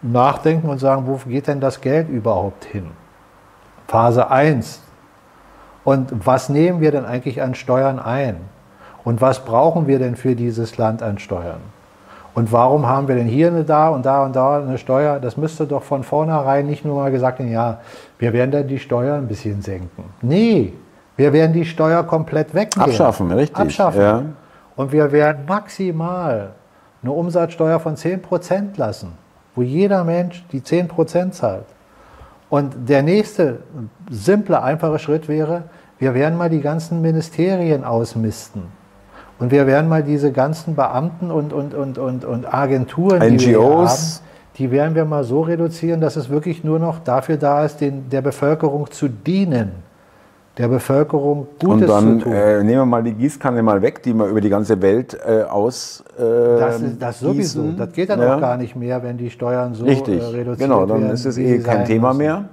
nachdenken und sagen, wo geht denn das Geld überhaupt hin? Phase 1. Und was nehmen wir denn eigentlich an Steuern ein? Und was brauchen wir denn für dieses Land an Steuern? Und warum haben wir denn hier eine da und da und da eine Steuer? Das müsste doch von vornherein nicht nur mal gesagt werden, ja, wir werden dann die Steuer ein bisschen senken. Nee, wir werden die Steuer komplett wegnehmen. Abschaffen, richtig. Abschaffen. Ja. Und wir werden maximal eine Umsatzsteuer von 10% lassen, wo jeder Mensch die 10% zahlt. Und der nächste simple, einfache Schritt wäre, wir werden mal die ganzen Ministerien ausmisten. Und wir werden mal diese ganzen Beamten und, und, und, und, und Agenturen, die wir NGOs. haben, die werden wir mal so reduzieren, dass es wirklich nur noch dafür da ist, den, der Bevölkerung zu dienen. der Bevölkerung Und Gutes dann zu tun. äh, nehmen wir mal die Gießkanne mal weg, die wir über die ganze Welt äh, aus. Äh, das, ist, das sowieso. gießen. Das geht dann Ja. auch gar nicht mehr, wenn die Steuern so Richtig, äh, reduziert genau, dann werden. ist es eh kein Thema müssen. mehr.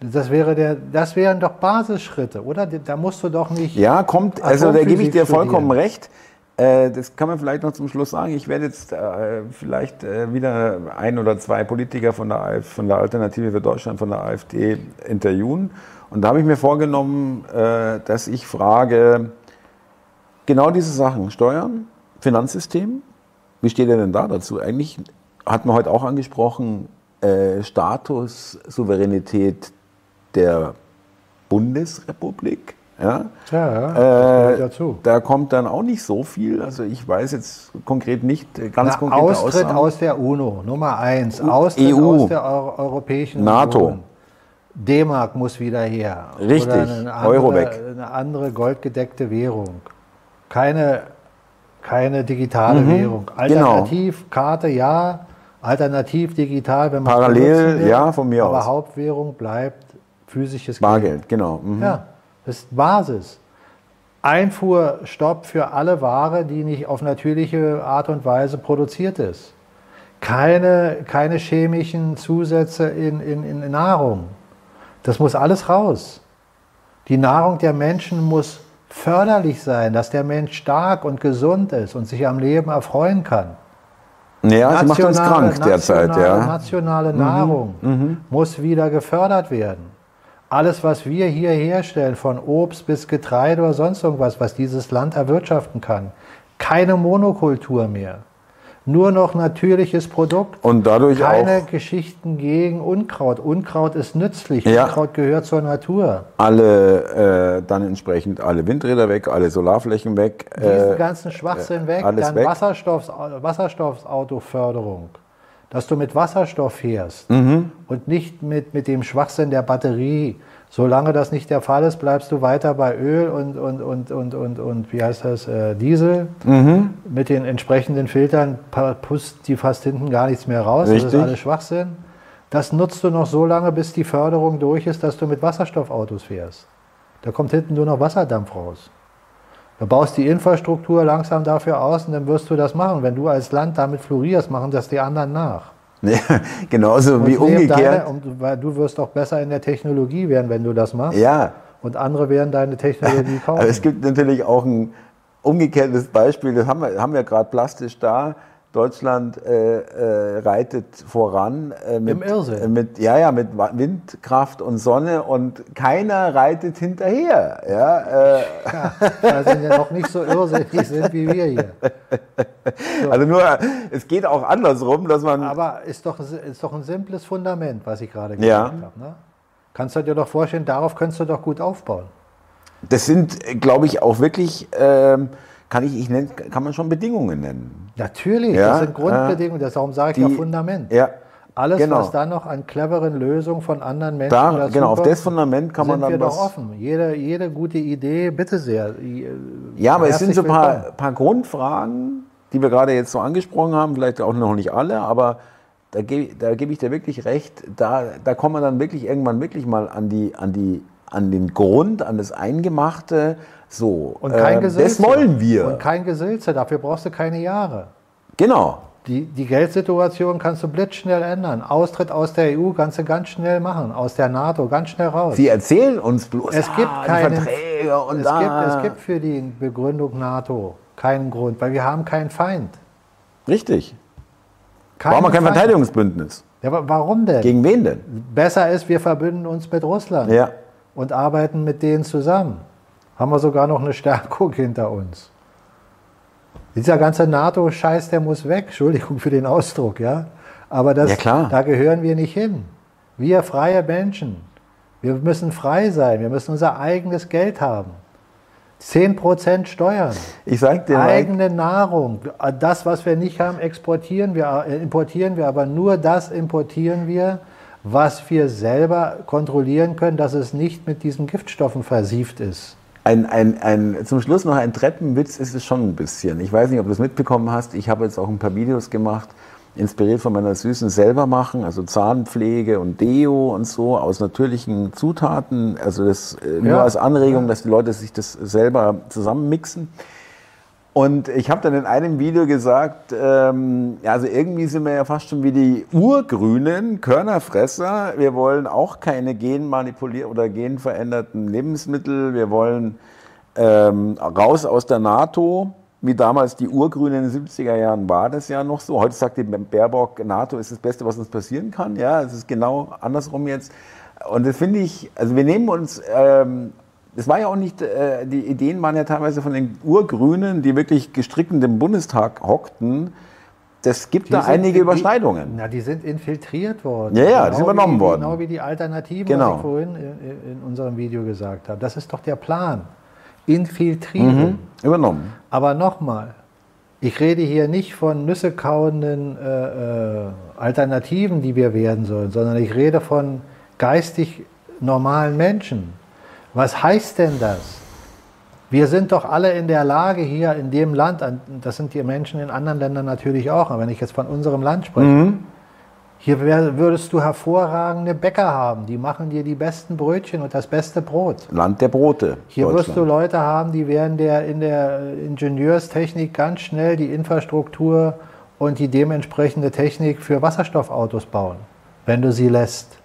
Das, wäre der, das wären doch Basisschritte, oder? Da musst du doch nicht. Ja, kommt, also da gebe ich dir vollkommen studieren. recht. Äh, das kann man vielleicht noch zum Schluss sagen. Ich werde jetzt äh, vielleicht äh, wieder ein oder zwei Politiker von der, von der Alternative für Deutschland, von der AfD interviewen. Und da habe ich mir vorgenommen, dass ich frage, genau diese Sachen, Steuern, Finanzsystem, wie steht er denn da dazu? Eigentlich hat man heute auch angesprochen, Status, Souveränität der Bundesrepublik. Ja? Ja, Äh, dazu. Da kommt dann auch nicht so viel. Also ich weiß jetzt konkret nicht, äh, ganz Na, konkrete Austritt Aussagen. aus der UNO, Nummer eins. Austritt EU. aus der Euro Europäischen NATO. Union. D-Mark muss wieder her. Richtig, andere, Euro weg. Eine andere goldgedeckte Währung. Keine, keine digitale Währung. genau. Alternativkarte ja, alternativ digital, wenn man Parallel, ja, von mir Aber aus. Hauptwährung bleibt physisches Geld. Bargeld, genau. Mhm. Ja, das ist Basis. Einfuhrstopp für alle Ware, die nicht auf natürliche Art und Weise produziert ist. Keine, keine chemischen Zusätze in, in, in Nahrung. Das muss alles raus. Die Nahrung der Menschen muss förderlich sein, dass der Mensch stark und gesund ist und sich am Leben erfreuen kann. Ja, sie macht uns krank derzeit. nationale, Ja. Mhm. nationale Nahrung muss wieder gefördert werden. Alles, was wir hier herstellen, von Obst bis Getreide oder sonst irgendwas, was dieses Land erwirtschaften kann, keine Monokultur mehr. Nur noch natürliches Produkt. Und dadurch keine auch Geschichten gegen Unkraut. Unkraut ist nützlich. Ja. Unkraut gehört zur Natur. alle, äh, dann entsprechend alle Windräder weg, alle Solarflächen weg. Diesen Äh, ganzen Schwachsinn weg, alles dann weg. Wasserstoffs, Wasserstoffautoförderung. Dass du mit Wasserstoff fährst Mhm. und nicht mit, mit dem Schwachsinn der Batterie. Solange das nicht der Fall ist, bleibst du weiter bei Öl und, und, und, und, und, und wie heißt das, äh, Diesel. Mhm. Mit den entsprechenden Filtern pusst die fast hinten gar nichts mehr raus. Das Richtig. ist alles Schwachsinn. Das nutzt du noch so lange, bis die Förderung durch ist, dass du mit Wasserstoffautos fährst. Da kommt hinten nur noch Wasserdampf raus. Du baust die Infrastruktur langsam dafür aus und dann wirst du das machen. Wenn du als Land damit florierst, machen das die anderen nach. [LAUGHS] ja, genauso Und wie umgekehrt. Deine, und, weil du wirst doch besser in der Technologie werden, wenn du das machst. ja, Und andere werden deine Technologie kaufen. [LAUGHS] aber es gibt natürlich auch ein umgekehrtes Beispiel, das haben wir, haben wir gerade plastisch da. Deutschland äh, äh, reitet voran äh, mit, Im Irrsinn. äh, mit, ja, ja, mit Windkraft und Sonne und keiner reitet hinterher. Ja, äh, ja, sie ja noch nicht so irrsinnig sind wie wir hier. also nur, es geht auch andersrum, dass man Aber ist doch, ist doch ein simples Fundament, was ich gerade Ja. gesagt habe. Ne? Kannst du dir doch vorstellen, darauf könntest du doch gut aufbauen. Das sind, glaube ich, auch wirklich, ähm, kann ich, ich nenn, kann man schon Bedingungen nennen. Natürlich, Ja, das sind Grundbedingungen, das, darum sage ich ja Die- Fundament. Ja, Alles, genau. was dann noch an cleveren Lösungen von anderen Menschen Da, dazu genau, auf kommt, das Fundament kann man dann wir was. doch offen. Jede, jede gute Idee, bitte sehr. äh, Ja, aber es sind so ein paar, paar Grundfragen, die wir gerade jetzt so angesprochen haben, vielleicht auch noch nicht alle, aber da gebe da gebe ich dir wirklich recht, da, da kommt man dann wirklich irgendwann wirklich mal an, die, an, die, an den Grund, an das Eingemachte. So, Und kein ähm, Gesülze. Das wollen wir. Und kein Gesülze, dafür brauchst du keine Jahre. genau. Die, die Geldsituation kannst du blitzschnell ändern. Austritt aus der EU kannst du ganz schnell machen. Aus der NATO ganz schnell raus. Sie erzählen uns bloß, Es gibt ah, die keinen- Verträge und es, da. gibt, es gibt für die Begründung NATO keinen Grund, weil wir haben keinen Feind. Richtig. Keinen Brauchen wir kein Feind. Verteidigungsbündnis. Ja, aber warum denn? Gegen wen denn? Besser ist, wir verbünden uns mit Russland Ja. und arbeiten mit denen zusammen. Haben wir sogar noch eine Stärkung hinter uns. Dieser ganze NATO-Scheiß, der muss weg. Entschuldigung für den Ausdruck, ja. Aber das, Ja, da gehören wir nicht hin. Wir freie Menschen. Wir müssen frei sein. Wir müssen unser eigenes Geld haben. 10% Steuern. Ich sag dir, Mike, Eigene Nahrung. Das, was wir nicht haben, exportieren wir, äh, importieren wir, aber nur das importieren wir, was wir selber kontrollieren können, dass es nicht mit diesen Giftstoffen versieft ist. Ein, ein, ein, zum Schluss noch ein Treppenwitz ist es schon ein bisschen. Ich weiß nicht, ob du es mitbekommen hast. Ich habe jetzt auch ein paar Videos gemacht inspiriert von meiner Süßen, selber machen, also Zahnpflege und Deo und so aus natürlichen Zutaten. Also das äh, nur Ja. als Anregung, dass die Leute sich das selber zusammenmixen. Und ich habe dann in einem Video gesagt, ähm, also irgendwie sind wir ja fast schon wie die urgrünen Körnerfresser. Wir wollen auch keine genmanipulierten oder genveränderten Lebensmittel. Wir wollen ähm, raus aus der NATO. Wie damals die Urgrünen in den 70er Jahren war das ja noch so. Heute sagt die Baerbock, NATO ist das Beste, was uns passieren kann. Ja, es ist genau andersrum jetzt. Und das finde ich, also wir nehmen uns, ähm, das war ja auch nicht, äh, die Ideen waren ja teilweise von den Urgrünen, die wirklich gestrickt in dem Bundestag hockten. Das gibt da sind einige in- Überschneidungen. Die, na, die sind infiltriert worden. Ja, ja, die sind übernommen wie, worden. Genau wie die Alternativen, Genau. was ich vorhin in, in unserem Video gesagt habe. Das ist doch der Plan. Infiltrieren. Mhm. Übernommen. Aber nochmal, ich rede hier nicht von nüssekauenden äh, äh, Alternativen, die wir werden sollen, sondern ich rede von geistig normalen Menschen. Was heißt denn das? Wir sind doch alle in der Lage hier in dem Land, an- das sind die Menschen in anderen Ländern natürlich auch, aber wenn ich jetzt von unserem Land spreche, hier wär, würdest du hervorragende Bäcker haben, die machen dir die besten Brötchen und das beste Brot. Land der Brote. Hier wirst du. Leute haben, die werden der, in der Ingenieurstechnik ganz schnell die Infrastruktur und die dementsprechende Technik für Wasserstoffautos bauen, wenn du sie lässt.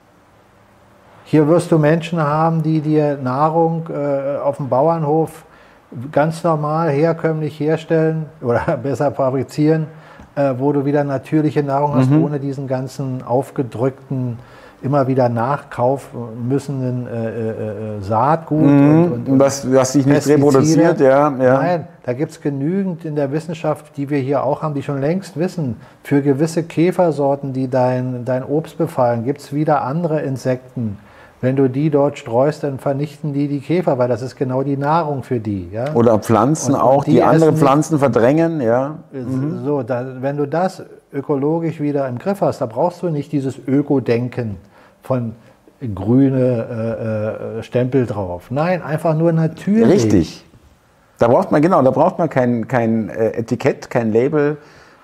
Hier wirst du Menschen haben, die dir Nahrung äh, auf dem Bauernhof ganz normal, herkömmlich herstellen oder [LAUGHS] besser fabrizieren, äh, wo du wieder natürliche Nahrung hast, ohne diesen ganzen aufgedrückten, immer wieder nachkaufen müssenden äh, äh, äh, Saatgut und, und, und was, was sich nicht reproduziert, ja. ja. Nein, da gibt es genügend in der Wissenschaft, die wir hier auch haben, die schon längst wissen, für gewisse Käfersorten, die dein, dein Obst befallen, gibt es wieder andere Insekten. Wenn du die dort streust, dann vernichten die die Käfer, weil das ist genau die Nahrung für die. Ja? Oder Pflanzen Und- und auch, die die, andere Pflanzen verdrängen, ja. So, da, wenn du das ökologisch wieder im Griff hast, da brauchst du nicht dieses Öko-Denken von grüne äh, äh, Stempel drauf. Nein, einfach nur natürlich. Richtig. Da braucht man, genau, da braucht man kein, kein äh, Etikett, kein Label.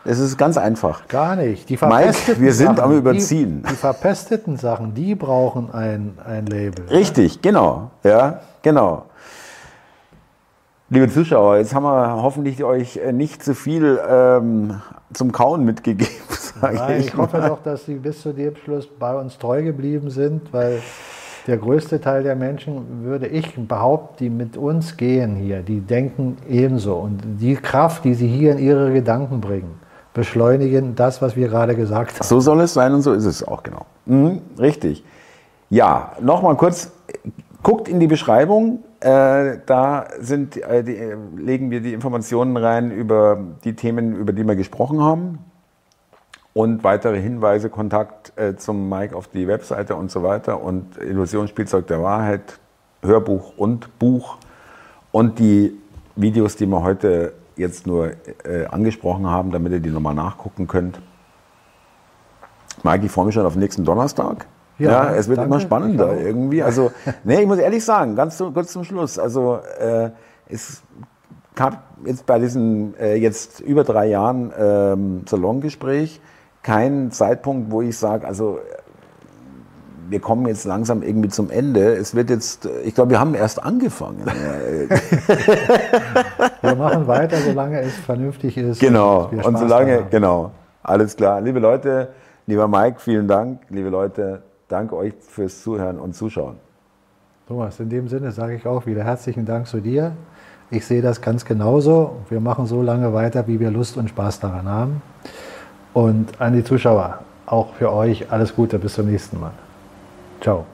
Es ist ganz einfach. Gar nicht. Die Mike, verpesteten wir sind Sachen, am Überziehen. Die, die verpesteten Sachen, die brauchen ein, ein Label. Richtig, genau. Ja, genau. Liebe Zuschauer, jetzt haben wir hoffentlich euch äh, nicht zu viel ähm, zum Kauen mitgegeben, [LAUGHS] Nein, ich. ich hoffe doch, dass Sie bis zu dem Schluss bei uns treu geblieben sind, weil der größte Teil der Menschen, würde ich behaupten, die mit uns gehen hier, die denken ebenso. Und die Kraft, die sie hier in ihre Gedanken bringen, beschleunigen das, was wir gerade gesagt haben. So soll es sein und so ist es auch, genau. Mhm, richtig. Ja, nochmal kurz, guckt in die Beschreibung, äh, da sind, äh, die, äh, legen wir die Informationen rein über die Themen, über die wir gesprochen haben. Und weitere Hinweise, Kontakt äh, zum Mike auf die Webseite und so weiter. Und Illusionsspielzeug der Wahrheit, Hörbuch und Buch. Und die Videos, die wir heute jetzt nur äh, angesprochen haben, damit ihr die nochmal nachgucken könnt. Mike, ich freue mich schon auf nächsten Donnerstag. Ja, Ja, es wird danke. immer spannender auch. irgendwie. Also, [LAUGHS] nee, ich muss ehrlich sagen, ganz zu, kurz zum Schluss. Also, äh, es gab jetzt bei diesen äh, jetzt über drei Jahren ähm, Salongespräch keinen Zeitpunkt, wo ich sage, also wir kommen jetzt langsam irgendwie zum Ende. Es wird jetzt, ich glaube, wir haben erst angefangen. [LAUGHS] [LAUGHS] Wir machen weiter, solange es vernünftig ist. Genau. wir Und Spaß solange, genau. Alles klar. Liebe Leute, lieber Mike, vielen Dank. Liebe Leute, danke euch fürs Zuhören und Zuschauen. Thomas, in dem Sinne sage ich auch wieder herzlichen Dank zu dir. Ich sehe das ganz genauso. Wir machen so lange weiter, wie wir Lust und Spaß daran haben. Und an die Zuschauer, auch für euch alles Gute, bis zum nächsten Mal. 走